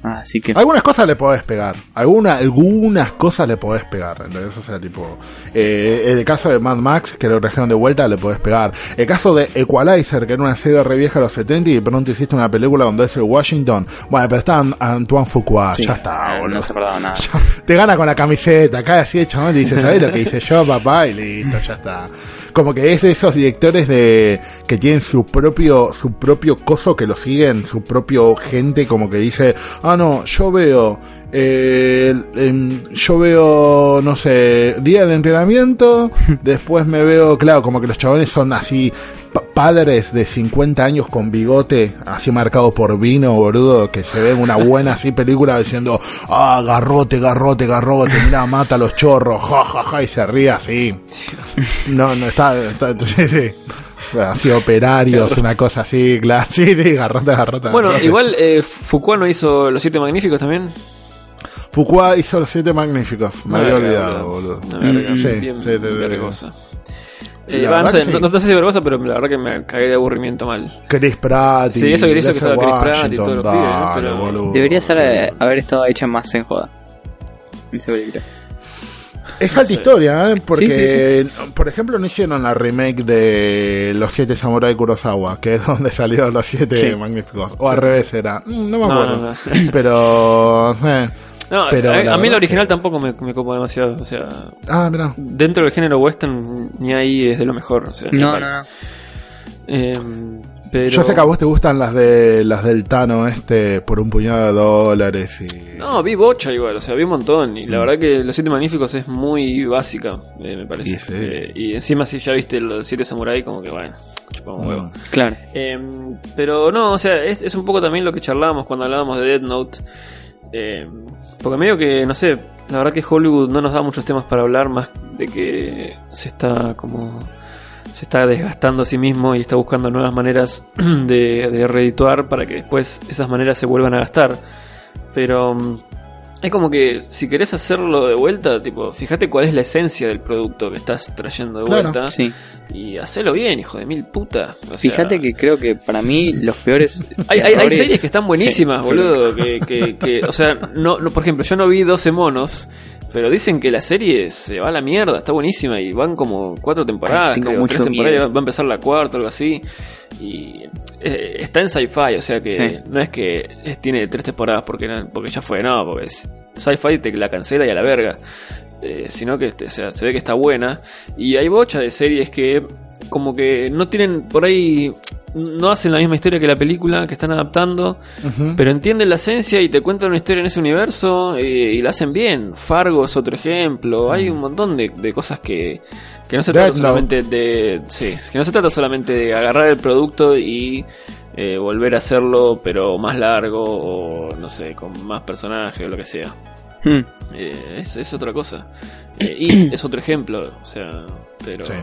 Así que. Algunas cosas le podés pegar. Alguna, algunas cosas le podés pegar. ¿entendés? O sea, tipo. Eh, el caso de Mad Max, que lo trajeron de vuelta, le podés pegar. El caso de Equalizer, que era una serie re vieja de los 70 y de pronto hiciste una película donde es el Washington. Bueno, pero está An- Antoine Fuqua. sí, ya está, no, boludo. no se acordaba nada. Te gana con la camiseta, cae así de chabón y dice, ¿sabes lo que hice yo, papá? Y listo, ya está. Como que es de esos directores de que tienen su propio, su propio coso que lo siguen, su propio gente, como que dice, ah no, yo veo, eh, yo veo, no sé, día de entrenamiento, después me veo, claro, como que los chabones son así, padres de 50 años con bigote, así marcado por vino, boludo, que se ven una buena así película diciendo, ah, garrote, garrote, garrote, mira, mata a los chorros, ja, ja, ja, y se ríe así. No, no, está, está sí, sí. Así operarios, una cosa así, claro, sí, sí, garrote, garrote. Bueno, garrote. igual eh, Foucault no hizo Los Siete Magníficos también. Foucault hizo los siete magníficos, me había verga, olvidado, boludo. Sí, bien sí, sí, sí. Eh, no, sí. no- no sé si vergosa, pero la verdad que me cagué de aburrimiento mal. Chris Pratt y Sí, eso que dice que Denzel estaba Chris Pratt y Washington, todos los pibes, ¿no? dale, Pero boludo. Debería ser, eh, haber estado hecha más en joda. Esa película. Es alta sé. historia, ¿eh? Porque, Sí, por ejemplo, no hicieron la remake de Los Siete Samurai Kurosawa, que es donde salieron los siete Sí. magníficos. O al revés era. Mm, No me No, acuerdo. no, Pero. eh. No, Pero a, a mí la original que- tampoco me, me copa demasiado. O sea, Ah, mira. dentro del género western, ni ahí es de lo mejor. O sea, ni No, no, no. Eh, Pero... Yo sé que a vos te gustan las de las del Tano este por un puñado de dólares y... No, vi bocha igual, o sea, vi un montón. Y la Mm. verdad que Los Siete Magníficos es muy básica, eh, me parece. Y sí. Eh, y encima si ya viste Los Siete Samurai, como que bueno, chupamos Mm. huevo. Claro. Eh, pero no, o sea, es, es un poco también lo que charlábamos cuando hablábamos de Dead Note. Eh, porque medio que, no sé, la verdad que Hollywood no nos da muchos temas para hablar más de que se está como... Se está desgastando a sí mismo y está buscando nuevas maneras de, de redituar para que después esas maneras se vuelvan a gastar. Pero mm, es como que si querés hacerlo de vuelta, tipo, fíjate cuál es la esencia del producto que estás trayendo de Claro. vuelta Sí. y hacelo bien, hijo de mil puta. O sea, Fíjate que creo que para mí los peores. hay, hay, series que están buenísimas, Sí. boludo. Que, que, que, o sea, no, no, por ejemplo, yo no vi 12 monos, pero dicen que la serie se va a la mierda, está buenísima y van como cuatro temporadas, Ay, tengo creo, mucho tres temporadas, miedo. va a empezar la cuarta o algo así. Y eh, está en sci-fi, o sea que Sí. no es que tiene tres temporadas porque, porque ya fue, no, porque sci-fi te la cancela y a la verga. Eh, sino que este, o sea, se ve que está buena. Y hay bocha de series que como que no tienen por ahí no hacen la misma historia que la película que están adaptando, pero entienden la esencia y te cuentan una historia en ese universo y la hacen bien. Fargo es otro ejemplo. Hay un montón de, de cosas que, que no se trata solamente de. Sí, que no se trata solamente de agarrar el producto y eh, volver a hacerlo, pero más largo o no sé, con más personajes o lo que sea. Hmm. Eh, es, es otra cosa. Eh, It es otro ejemplo, o sea, pero Sí.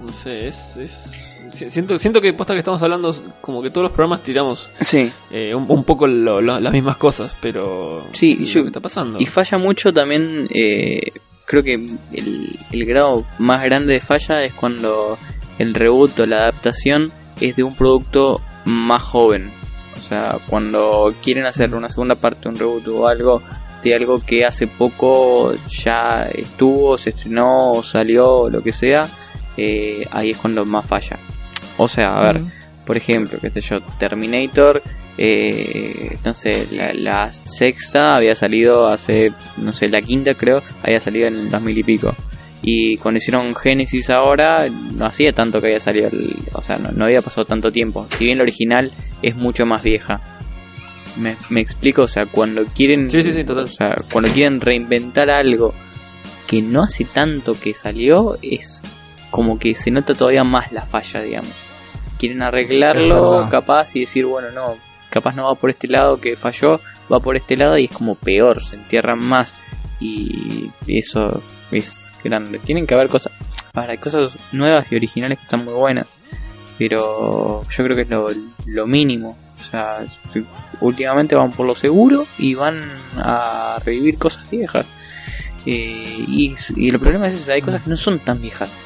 No sé, es, es si- siento siento que posta que estamos hablando como que todos los programas tiramos Sí. eh, un, un poco lo- lo- las mismas cosas, pero Sí, yo- está pasando. Y falla mucho también, eh, creo que el, el grado más grande de falla es cuando el reboot o la adaptación es de un producto más joven. O sea, cuando quieren hacer una segunda parte, un reboot o algo de algo que hace poco ya estuvo, se estrenó, o salió, o lo que sea, eh, ahí es cuando más falla. O sea, a ver, por ejemplo, qué sé yo, Terminator, eh, no sé, la, la sexta había salido hace, no sé, la quinta creo, había salido en el 2000 y pico. Y cuando hicieron Genesis ahora, no hacía tanto que había salido, el- o sea, no, no había pasado tanto tiempo. Si bien la original es mucho más vieja. Me, me explico, o sea, cuando quieren, Sí, sí, sí, total. o sea, cuando quieren reinventar algo que no hace tanto que salió, es como que se nota todavía más la falla, digamos. Quieren arreglarlo, capaz, y decir, bueno, no, capaz no va por este lado que falló, va por este lado y es como peor, se entierran más. Y eso es grande. Tienen que haber cosas, para cosas nuevas y originales que están muy buenas. Pero yo creo que es lo, lo mínimo. O sea, últimamente van por lo seguro y van a revivir cosas viejas. Eh, y, y el problema es ese, hay cosas que no son tan viejas.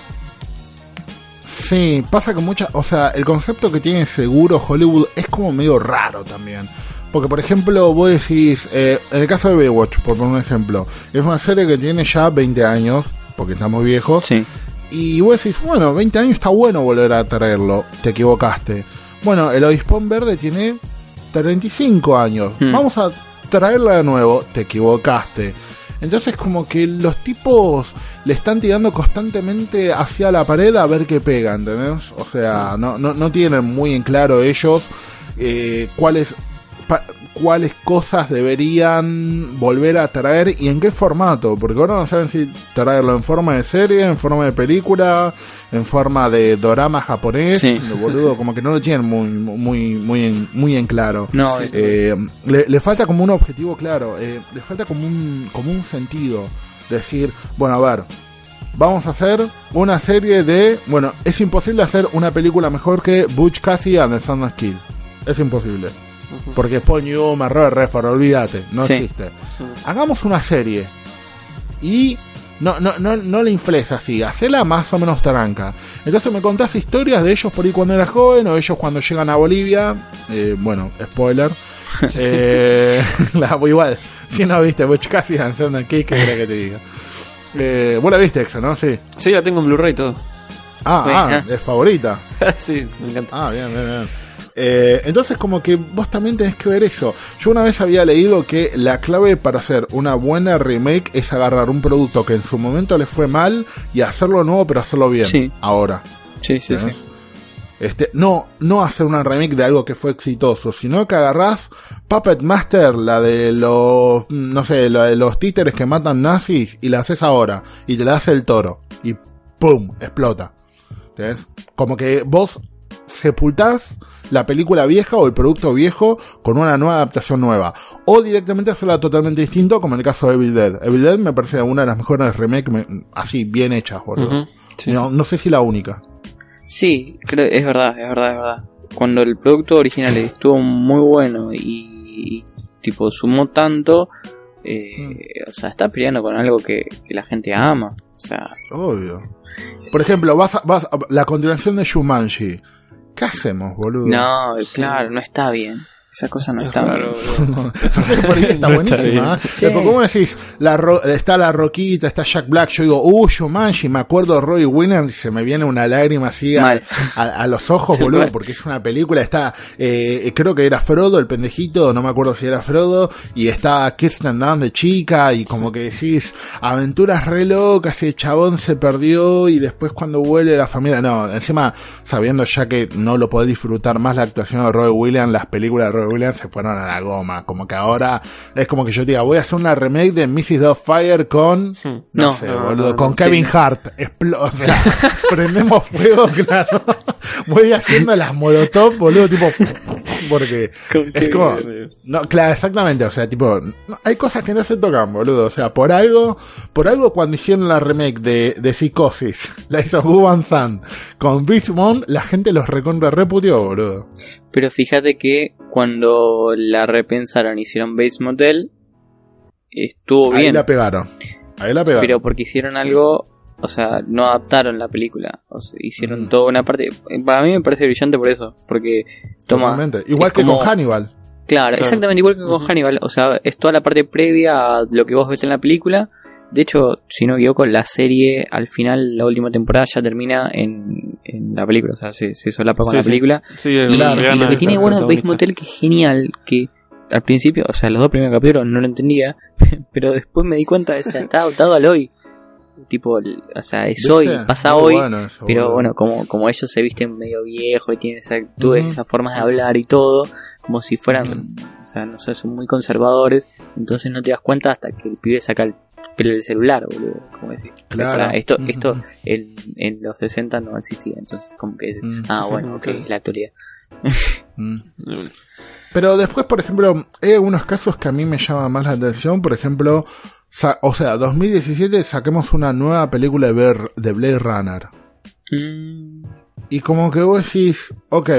Sí, pasa que muchas, o sea, el concepto que tiene seguro Hollywood es como medio raro también. Porque, por ejemplo, vos decís, eh, en el caso de Baywatch, por poner un ejemplo, es una serie que tiene ya 20 años, porque estamos viejos, Sí. y vos decís, bueno, 20 años está bueno volver a traerlo, te equivocaste. Bueno, el Obispón Verde tiene 35 años, Hmm. vamos a traerla de nuevo, te equivocaste. Entonces como que los tipos le están tirando constantemente hacia la pared a ver qué pega, ¿entendés? O sea, no, no, no tienen muy en claro ellos eh, cuáles cuáles cosas deberían volver a traer y en qué formato, porque ahora no saben si traerlo en forma de serie, en forma de película, en forma de dorama japonés, Sí. boludo, como que no lo tienen muy muy muy en, muy en claro. No, Eh, le, le falta como un objetivo claro, eh, le falta como un, como un sentido. Decir, bueno, a ver, vamos a hacer una serie de. Bueno, es imposible hacer una película mejor que Butch Cassidy and the Sundance Kid. Es imposible. Porque Paul Newman, Robert Redford, olvídate, no Sí. existe. Hagamos una serie. Y no, no, no, no la infles así, hacela más o menos tranca. Entonces me contás historias de ellos por ahí cuando era joven o ellos cuando llegan a Bolivia. Eh, bueno, spoiler. eh, la, igual, si no viste Butch Cassidy and Sundance Kid, ¿qué querés que te diga? Eh, vos la viste, Exa, ¿no? Sí. Sí, la tengo en Blu-ray todo. Ah, ah, es favorita. sí, me encanta. Ah, bien, bien, bien. Eh, entonces como que vos también tenés que ver eso. Yo una vez había leído que la clave para hacer una buena remake es agarrar un producto que en su momento les fue mal y hacerlo nuevo pero hacerlo bien. Sí. Ahora. sí, sí, sí. Este, no, no hacer una remake de algo que fue exitoso, sino que agarrás Puppet Master, la de los, no sé, la de los títeres que matan nazis, y la haces ahora, y te la hace el toro, y ¡pum! explota. ¿Entendés? Como que vos sepultás la película vieja o el producto viejo con una nueva adaptación nueva. O directamente hacerla totalmente distinto, como en el caso de Evil Dead. Evil Dead me parece una de las mejores remakes me- así, bien hechas, boludo. Ujú, sí, no, no sé si la única. Sí, creo, es verdad, es verdad, es verdad. Cuando el producto original estuvo muy bueno y, y, tipo sumó tanto, eh, o sea, está peleando con algo que, que la gente ama. O sea, Obvio. Por ejemplo, vas a, vas a- la continuación de Shumanji. ¿Qué hacemos, boludo? no, claro, no está bien. Esa cosa no está Claro. No, está No está buenísima. ¿eh? Porque ¿Cómo decís? La ro- está la Roquita, está Jack Black. Yo digo, uh, Shumanji, me acuerdo de Roy Williams y se me viene una lágrima así a, Mal. a- a los ojos, Tal boludo, porque es una película. Está, eh, creo que era Frodo, el pendejito, no me acuerdo si era Frodo, y está Kirsten Dunst de chica, y como que decís, aventuras re locas, y el chabón se perdió, y después cuando vuelve la familia, no, encima, sabiendo ya que no lo podés disfrutar más la actuación de Roy Williams, las películas de Roy Williams se fueron a la goma, como que ahora es como que yo diga, voy a hacer una remake de Mrs. Doubtfire con, Hmm. no, No, sé, no, boludo, no, con Kevin sí. Hart, explo- o sea, prendemos fuego, claro, voy haciendo las molotov, boludo, tipo, porque es como, no, claro, exactamente, o sea, tipo, hay cosas que no se tocan, boludo, o sea, por algo, por algo cuando hicieron la remake de, de Psicosis, la hizo Gu Van Sant con Mode, la gente los recontra reputió, boludo. Pero fíjate que cuando la repensaron, hicieron Bates Motel, estuvo Ahí bien. la pegaron, ahí la pegaron. Pero porque hicieron algo, o sea, no adaptaron la película. O sea, hicieron Mm. toda una parte. Para mí me parece brillante por eso. Porque toma. Totalmente. Igual que como- con Hannibal. Claro, exactamente igual que con. Hannibal. O sea, es toda la parte previa a lo que vos ves en la película. De hecho, si no me equivoco, la serie al final, la última temporada ya termina en, en la película. O sea, se, se solapa con Sí, la sí. película. Sí, Y, el- y lo que tiene bueno protagonista. Motel que es genial, que al principio, o sea, los dos primeros capítulos no lo entendía, pero después me di cuenta de que está adaptado al hoy. Tipo, o sea, es ¿Viste? hoy, pasa Muy hoy, bueno eso, pero bueno, como, como ellos se visten medio viejos y tienen esas actitudes, esas formas de hablar y todo, como si fueran, o sea, no sé, son muy conservadores, entonces no te das cuenta hasta que el pibe saca el pelo del celular, boludo, como decir, Claro. "Pará, esto, esto en, en los 60 no existía, entonces como que dices, Mm. ah, bueno, ok, es la actualidad. Mm. Pero después, por ejemplo, hay algunos casos que a mí me llaman más la atención. Por ejemplo, o sea, 2017 saquemos una nueva película de, Ver- de Blade Runner. Mm, Y como que vos decís, ok,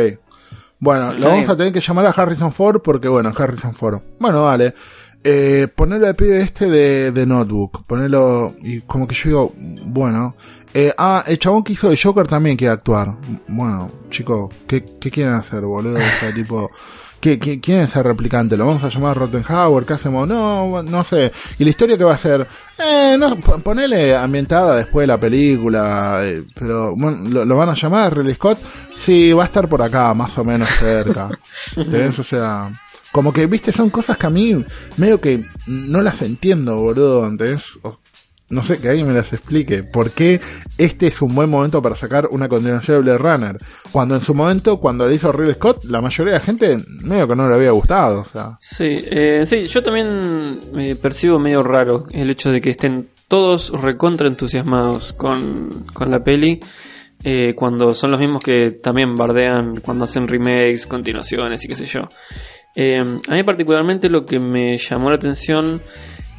bueno, lo vamos a tener que llamar a Harrison Ford porque, bueno, Harrison Ford. Bueno, vale. Eh, ponerlo al pibe este de, de Notebook. Ponerlo, y como que yo digo, bueno. Eh, ah, el chabón que hizo de Joker también quiere actuar. Bueno, chicos, ¿qué, qué quieren hacer, boludo? O sea, tipo, ¿qué, qué, quién es el replicante? ¿Lo vamos a llamar Rottenhauer? ¿Qué hacemos? No, no sé. ¿Y la historia qué va a ser? Eh, no, po- ponele ambientada después de la película. eh, pero, bueno, ¿lo, lo van a llamar Ridley Scott? Sí, va a estar por acá, más o menos cerca. ¿Entendés? O sea, como que, viste, son cosas que a mí medio que no las entiendo, boludo. O- no sé, que alguien me las explique. ¿Por qué este es un buen momento para sacar una continuación de Blade Runner? Cuando en su momento, cuando le hizo Ridley Scott, la mayoría de la gente medio que no le había gustado. O sea, Sí, eh, sí, yo también me percibo medio raro el hecho de que estén todos recontra entusiasmados con, con la peli, eh, cuando son los mismos que también bardean cuando hacen remakes, continuaciones y qué sé yo. Eh, a mí particularmente lo que me llamó la atención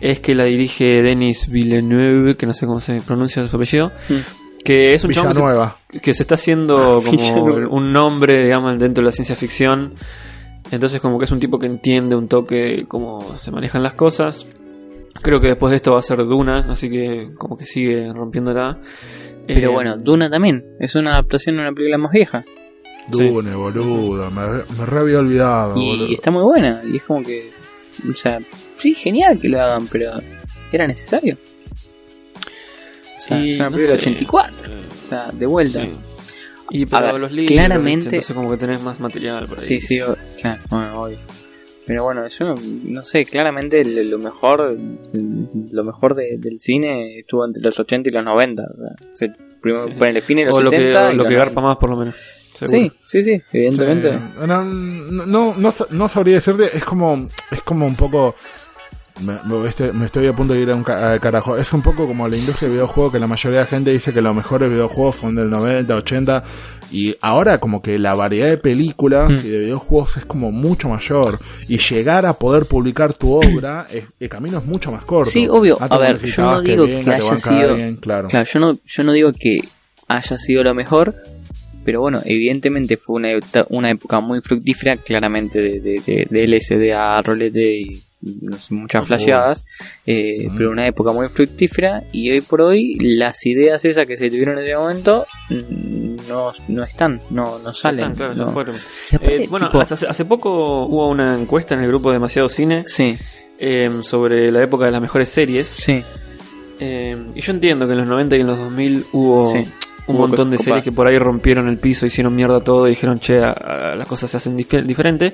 es que la dirige Denis Villeneuve, que no sé cómo se pronuncia su apellido, que es un chabón que que se está haciendo como un nombre, digamos, dentro de la ciencia ficción. Entonces como que es un tipo que entiende un toque cómo se manejan las cosas. Creo que después de esto va a ser Duna, así que como que sigue rompiéndola. Pero Eh, bueno, Duna también, es una adaptación de una película más vieja. Sí. Dune, boludo. Me, me re había olvidado, Y boludo. está muy buena, y es como que, o sea, sí, genial que lo hagan, pero ¿era necesario? O sea, Y no sé. 84, o sea, de vuelta. sí. Y pero ver, los libros, claramente- ¿viste? entonces como que tenés más material por ahí. Sí, sí, o- claro, bueno, obvio. Pero bueno, yo no sé, claramente lo lo mejor lo mejor de- del cine estuvo entre los 80 y los 90. O sea, primero Sí. ponele fin en los O lo 70 que, y lo que garpa 90. más por lo menos. Seguro. Sí, sí, sí, evidentemente. No, no, no, no, sabría decirte, es como, es como un poco... Me, me estoy, me estoy a punto de ir a un ca- al carajo. Es un poco como la industria de videojuegos que la mayoría de la gente dice que los mejores videojuegos fueron del 90, 80 y ahora como que la variedad de películas Mm. y de videojuegos es como mucho mayor y llegar a poder publicar tu obra, es- el camino es mucho más corto. Sí, obvio. A ver, yo no digo que venga, haya sido- claro. Claro, yo no, yo no digo que haya sido lo mejor, pero bueno, evidentemente fue una, una época muy fructífera, claramente de, de, de, de LSD a rolete y no sé, muchas flasheadas, eh, pero una época muy fructífera y hoy por hoy las ideas esas que se tuvieron en ese momento mm, no, no están, no, no salen. están, claro, ya no. fueron. Aparte, Eh, bueno, tipo, hace, hace poco hubo una encuesta en el grupo Demasiado Cine sí, eh, sobre la época de las mejores series. sí, Eh, y yo entiendo que en los 90 y en los 2000 hubo Sí, un hubo montón de series copadas. que por ahí rompieron el piso, hicieron mierda todo y dijeron, che, a- a- las cosas se hacen dif- diferente.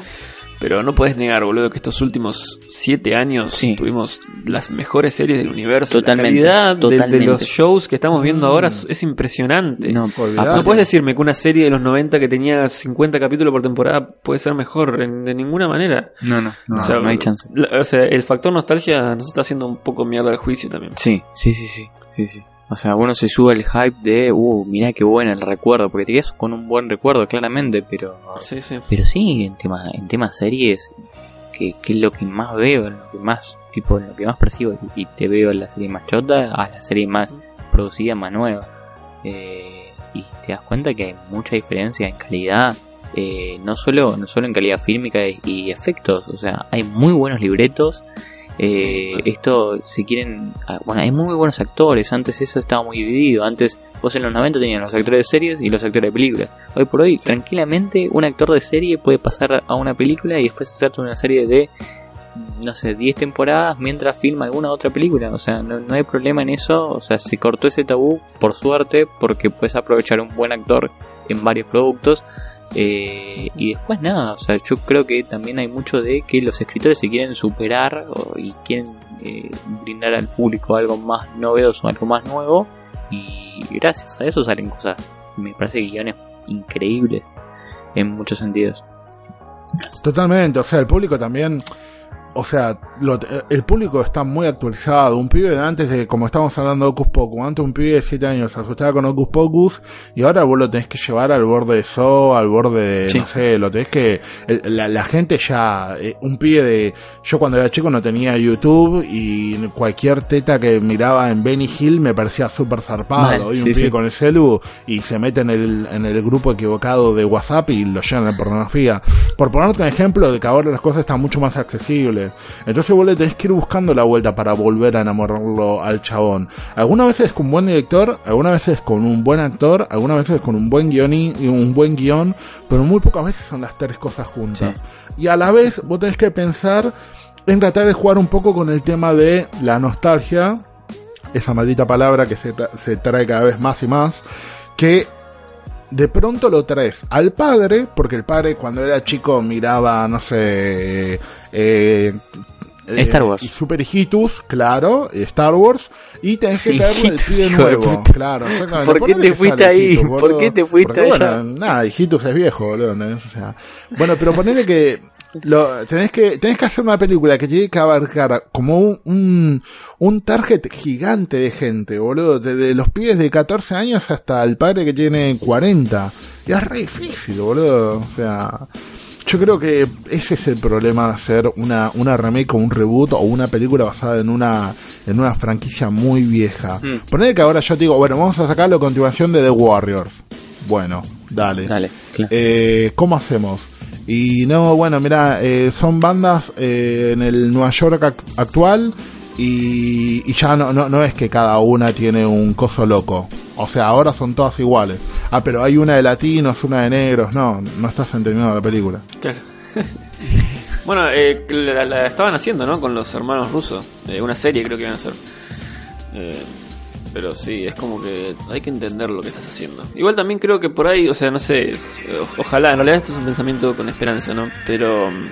Pero no puedes negar, boludo, que estos últimos siete años Sí. tuvimos las mejores series del universo. Totalmente, La calidad de- los shows que estamos viendo Mm. ahora es, es impresionante. no, Olvidate. No puedes decirme que una serie de los 90 que tenía 50 capítulos por temporada puede ser mejor en- de ninguna manera. no, no, no, o sea, no hay chance. la- o sea, el factor nostalgia nos está haciendo un poco mierda al juicio también. Sí, sí, sí, sí, sí, sí. O sea, uno se sube al hype de, uh, mirá qué bueno el recuerdo, porque te quedas con un buen recuerdo, claramente, pero... Sí, sí. Pero sí, en tema, en temas series, que, que es lo que más veo, en lo que más, tipo, lo que más percibo, y te veo en la serie más chota a la serie más producida, más nueva. Eh, y te das cuenta que hay mucha diferencia en calidad, eh, no solo no solo en calidad fílmica y, y efectos, o sea, hay muy buenos libretos. Eh, Sí. esto, si quieren, ah, bueno, hay muy buenos actores. Antes eso estaba muy dividido. Antes, vos en los 90 tenían los actores de series y los actores de películas. Hoy por hoy, tranquilamente, un actor de serie puede pasar a una película y después hacerte una serie de, no sé, 10 temporadas mientras filma alguna otra película. O sea, no, no hay problema en eso. O sea, se cortó ese tabú, por suerte, porque puedes aprovechar un buen actor en varios productos. Eh, y después nada, o sea, yo creo que también hay mucho de que los escritores se quieren superar o- y quieren eh, brindar al público algo más novedoso, algo más nuevo. Y gracias a eso salen cosas, me parece guiones increíbles en muchos sentidos. Totalmente, o sea, el público también, o sea, lo- el público está muy actualizado. Un pibe de antes de, como estamos hablando de Ocus Pocus, antes un pibe de 7 años se asustaba con Ocus Pocus y ahora vos lo tenés que llevar al borde de So, al borde de, Sí. no sé, lo tenés que, la, la gente ya, eh, un pibe de, yo cuando era chico no tenía YouTube y cualquier teta que miraba en Benny Hill me parecía súper zarpado. Hoy un sí, pibe sí. con el celu y se mete en el, en el grupo equivocado de WhatsApp y lo llenan de pornografía. Por ponerte un ejemplo de que ahora las cosas están mucho más accesibles. Entonces vos le tenés que ir buscando la vuelta para volver a enamorarlo al chabón. Algunas veces con un buen director, algunas veces con un buen actor, algunas veces con un buen guion y un buen guion, pero muy pocas veces son las tres cosas juntas. Y a la vez vos tenés que pensar en tratar de jugar un poco con el tema de la nostalgia, esa maldita palabra que se, tra- se trae cada vez más y más, que de pronto lo traes al padre, porque el padre cuando era chico miraba, no sé, eh, eh, Star Wars. Y Super Hijitus, claro, Star Wars, y tenés que traerle el de nuevo. Claro. ¿Por qué te fuiste ahí? ¿Por qué te fuiste allá? Bueno, nada, Hijitus es viejo, boludo. O sea, bueno, pero ponele que lo, tenés que tenés que hacer una película que tiene que abarcar como un, un, un target gigante de gente, boludo, desde los pibes de 14 años hasta el padre que tiene 40. Y es re difícil, boludo. O sea, yo creo que ese es el problema de hacer una, una remake o un reboot o una película basada en una, en una franquicia muy vieja. Mm. Ponele que ahora yo te digo, bueno, vamos a sacar la continuación de The Warriors. Bueno, dale. Dale, claro. Eh, ¿Cómo hacemos? Y no, bueno, mira, eh, son bandas eh, en el Nueva York ac- actual y, y ya no, no, no es que cada una tiene un coso loco. O sea, ahora son todas iguales. Ah, pero hay una de latinos, una de negros. No, no estás entendiendo la película. Claro. bueno, eh, la, la estaban haciendo, ¿no? Con los hermanos rusos. Eh, una serie creo que iban a hacer. Eh, pero sí, es como que hay que entender lo que estás haciendo. Igual también creo que por ahí, o sea, no sé, ojalá, en realidad esto es un pensamiento con esperanza, ¿no? Pero mm,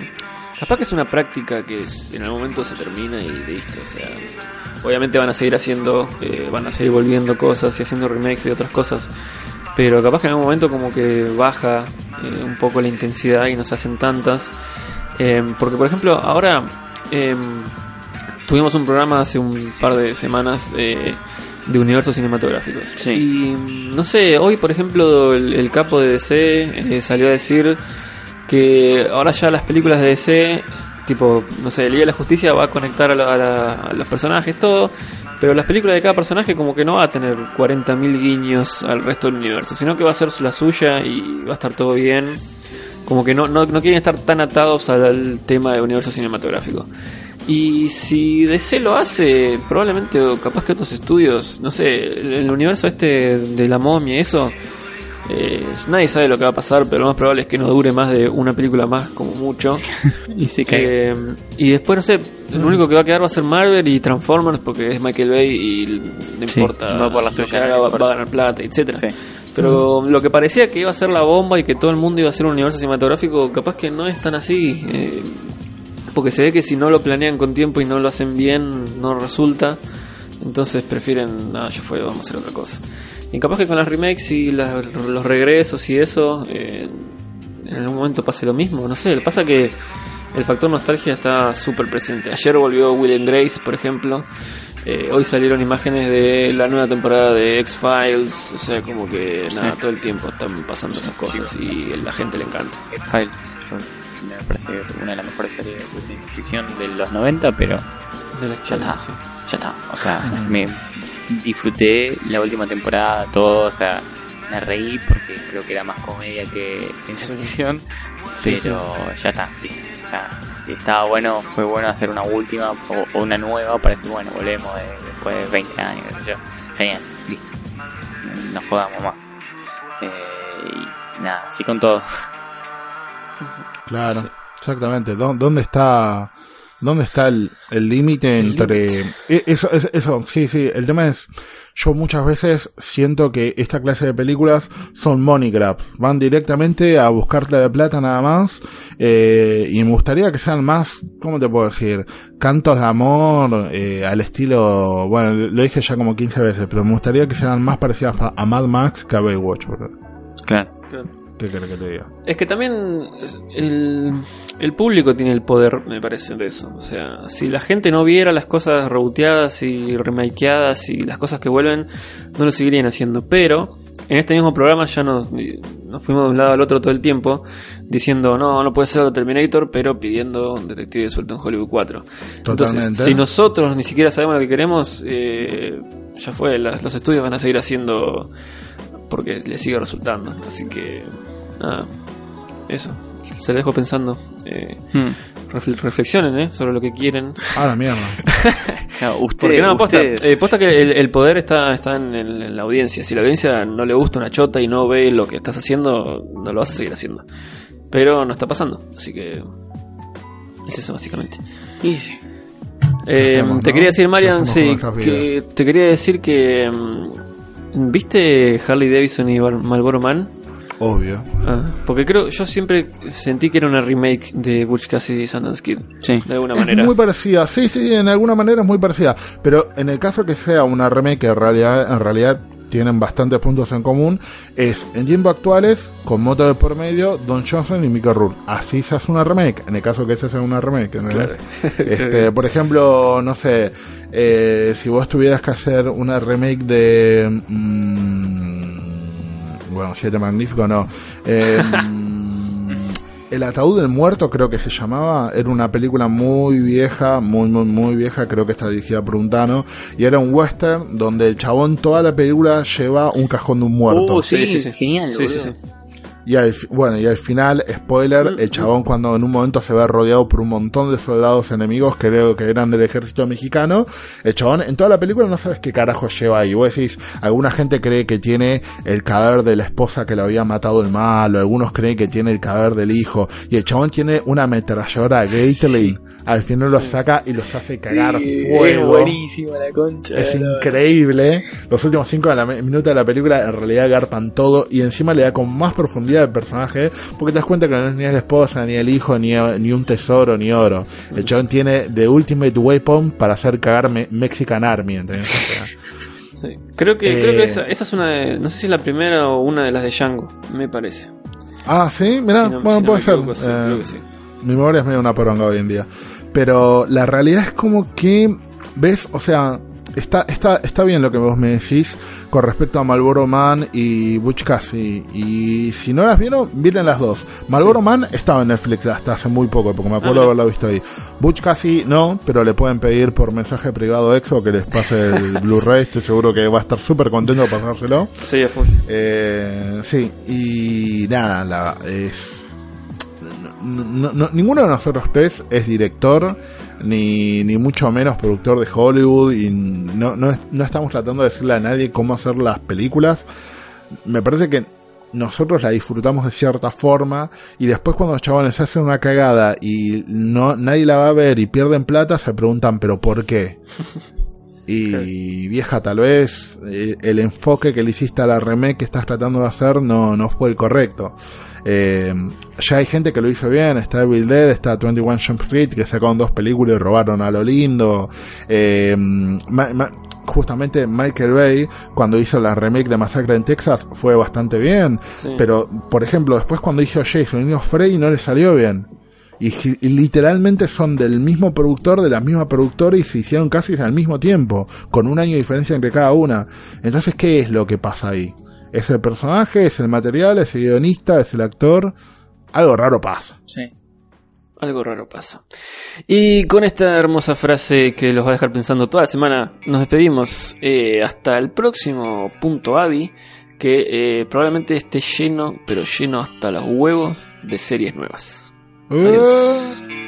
capaz que es una práctica que en algún momento se termina y listo, o sea, obviamente van a seguir haciendo, eh, van a seguir volviendo cosas y haciendo remakes y otras cosas. pero capaz que en algún momento como que baja eh, un poco la intensidad y no se hacen tantas. Eh, porque por ejemplo, ahora eh, tuvimos un programa hace un par de semanas eh, de universos cinematográficos. Sí. Y mm, no sé, hoy por ejemplo el, el capo de DC eh, salió a decir que ahora ya las películas de DC, tipo, no sé, el Liga de la Justicia va a conectar a, la- a la- a los personajes, todo, pero las películas de cada personaje como que no va a tener 40.000 guiños al resto del universo, sino que va a ser la suya y va a estar todo bien. Como que no, no, no quieren estar tan atados al, al tema del universo cinematográfico. Y si DC lo hace, probablemente, o capaz que otros estudios, no sé, el, el universo este de la momia, eso, eh, nadie sabe lo que va a pasar, pero lo más probable es que no dure más de una película más, como mucho. Y se cae. Eh, y después, no sé, lo único que va a quedar va a ser Marvel y Transformers porque es Michael Bay y no Sí, importa. va por la suya, que haga, no va, va a ganar plata, etcétera Sí. Pero lo que parecía que iba a ser la bomba y que todo el mundo iba a ser un universo cinematográfico, capaz que no es tan así. eh, porque se ve que si no lo planean con tiempo y no lo hacen bien, no resulta. Entonces prefieren, no, ya fue, vamos a hacer otra cosa. Y capaz que con las remakes y las- los regresos y eso, eh, en algún momento pase lo mismo. No sé, pasa que el factor nostalgia está súper presente. Ayer volvió Will and Grace, por ejemplo. Eh, hoy salieron imágenes de la nueva temporada de X-Files. O sea, como que nada, todo el tiempo están pasando esas cosas y a la gente le encanta. Me parece una de las mejores series de ciencia ficción de los 90, pero De ya está, ya está. O sea, me disfruté la última temporada, todo, o sea, me reí porque creo que era más comedia que ciencia ficción, Sí, pero ya está, listo. O sea, estaba bueno, fue bueno hacer una última o, o una nueva para decir, bueno, volvemos de- después de 20 años, qué sé yo. Genial, listo. No jodamos más. Eh, y nada, así con todo. Claro, Sí. exactamente. ¿Dó- ¿Dónde está, dónde está el el límite entre e- eso, es- eso? Sí, sí. El tema es, yo muchas veces siento que esta clase de películas son money grabs, van directamente a buscarte la plata nada más. eh, y me gustaría que sean más, ¿cómo te puedo decir? Cantos de amor eh, al estilo, bueno, lo dije ya como 15 veces, pero me gustaría que sean más parecidas a, a Mad Max que a Baywatch. bro. Claro. ¿Qué querés que te diga? Es que también el, el público tiene el poder, me parece, de eso. O sea, si la gente no viera las cosas reboteadas y remakeadas y las cosas que vuelven, no lo seguirían haciendo. Pero en este mismo programa ya nos, nos fuimos de un lado al otro todo el tiempo, diciendo, no, no puede ser Terminator, pero pidiendo un detective suelto en Hollywood 4. Totalmente. Entonces, si nosotros ni siquiera sabemos lo que queremos, eh, ya fue, las- los estudios van a seguir haciendo porque les sigue resultando. Así que, nada, eso. Se lo dejo pensando. Eh, Hmm. refle- reflexionen eh, sobre lo que quieren. Ah, la mierda. Claro, usted, Porque no, posta, eh, posta que el, el poder está, está en, el- en la audiencia. Si la audiencia no le gusta una chota y no ve lo que estás haciendo, no lo vas a seguir haciendo. Pero no está pasando. Así que es eso básicamente. Y sí. Eh, hacemos, te no? quería decir, ¿Qué Marian, sí, que te quería decir que mm, ¿viste Harley Davidson y Marlboro Man? Obvio. Ah, porque creo, yo siempre sentí que era una remake de Butch Cassidy y Sundance Kid, Sí. de alguna Es manera. muy parecida, sí, sí, en alguna manera es muy parecida. Pero en el caso que sea una remake en realidad, en realidad tienen bastantes puntos en común, es en tiempos actuales, con moto de por medio, Don Johnson y Mickey Rourke. Así se hace una remake, en el caso que esa sea una remake. ¿no? Claro. Este, por ejemplo, no sé, eh, si vos tuvieras que hacer una remake de... mm, bueno, Siete Magnífico, no. Eh, el ataúd del muerto creo que se llamaba, era una película muy vieja, muy muy muy vieja, creo que está dirigida por un tano, y era un western donde el chabón toda la película lleva un cajón de un muerto. Uh, sí, Sí, sí, sí. genial. Sí, sí, sí. boludo. Y al, bueno, y al final, spoiler, el chabón cuando en un momento se ve rodeado por un montón de soldados enemigos, creo que eran del ejército mexicano, el chabón en toda la película no sabes qué carajo lleva ahí. Vos decís, alguna gente cree que tiene el cadáver de la esposa que lo había matado el malo, algunos creen que tiene el cadáver del hijo, y el chabón tiene una ametralladora Gatling, al final lo saca y los hace cagar Sí, fuego. Es buenísima la concha. Es increíble. Los últimos cinco de la me- minutos de la película en realidad garpan todo y encima le da con más profundidad al personaje porque te das cuenta que no es ni la esposa, ni el hijo, ni, ni un tesoro, ni oro. El chabón tiene The Ultimate Weapon para hacer cagar me- Mexican Army. ¿entendés? Sí. Creo que, Eh, creo que esa, esa es una de. No sé si es la primera o una de las de Django, me parece. Ah, sí, mira, Si no- bueno, si no puede ser. equivoco, sí, Eh, creo que sí. Mi memoria es medio una poronga hoy en día. Pero la realidad es como que, ¿ves? O sea, está, está, está bien lo que vos me decís con respecto a Malboro Man y Butch Cassidy. Y si no las vieron, miren las dos. Malboro Man estaba en Netflix hasta hace muy poco, porque me acuerdo de haberlo visto ahí. Butch Cassidy no, pero le pueden pedir por mensaje privado EXO que les pase el Blu-ray. Estoy seguro que va a estar súper contento de pasárselo. Sí, a full. Eh, sí, y nada, la, es, no- no- no- ninguno de nosotros tres es director, ni, ni mucho menos productor de Hollywood, y no, no, es- no estamos tratando de decirle a nadie cómo hacer las películas. Me parece que nosotros la disfrutamos de cierta forma y después cuando los chavales hacen una cagada y no nadie la va a ver y pierden plata se preguntan pero ¿por qué? Y vieja, tal vez eh, el enfoque que le hiciste a la remake que estás tratando de hacer no, no fue el correcto. Eh, ya hay gente que lo hizo bien, está Evil Dead, está 21 Jump Street, que sacaron dos películas y robaron a lo lindo. Eh, ma- ma- justamente Michael Bay, cuando hizo la remake de Masacre en Texas, fue bastante bien. Sí. Pero, por ejemplo, después cuando hizo Jason y Freddy no le salió bien. Y, literalmente son del mismo productor, de la misma productora y se hicieron casi al mismo tiempo, con un año de diferencia entre cada una. Entonces, ¿qué es lo que pasa ahí? ¿Es el personaje? ¿Es el material? ¿Es el guionista? ¿Es el actor? Algo raro pasa. Sí. Algo raro pasa. Y con esta hermosa frase que los va a dejar pensando toda la semana, nos despedimos. Eh, hasta el próximo punto Avi, que eh, probablemente esté lleno, pero lleno hasta los huevos de series nuevas. Adiós. Uh,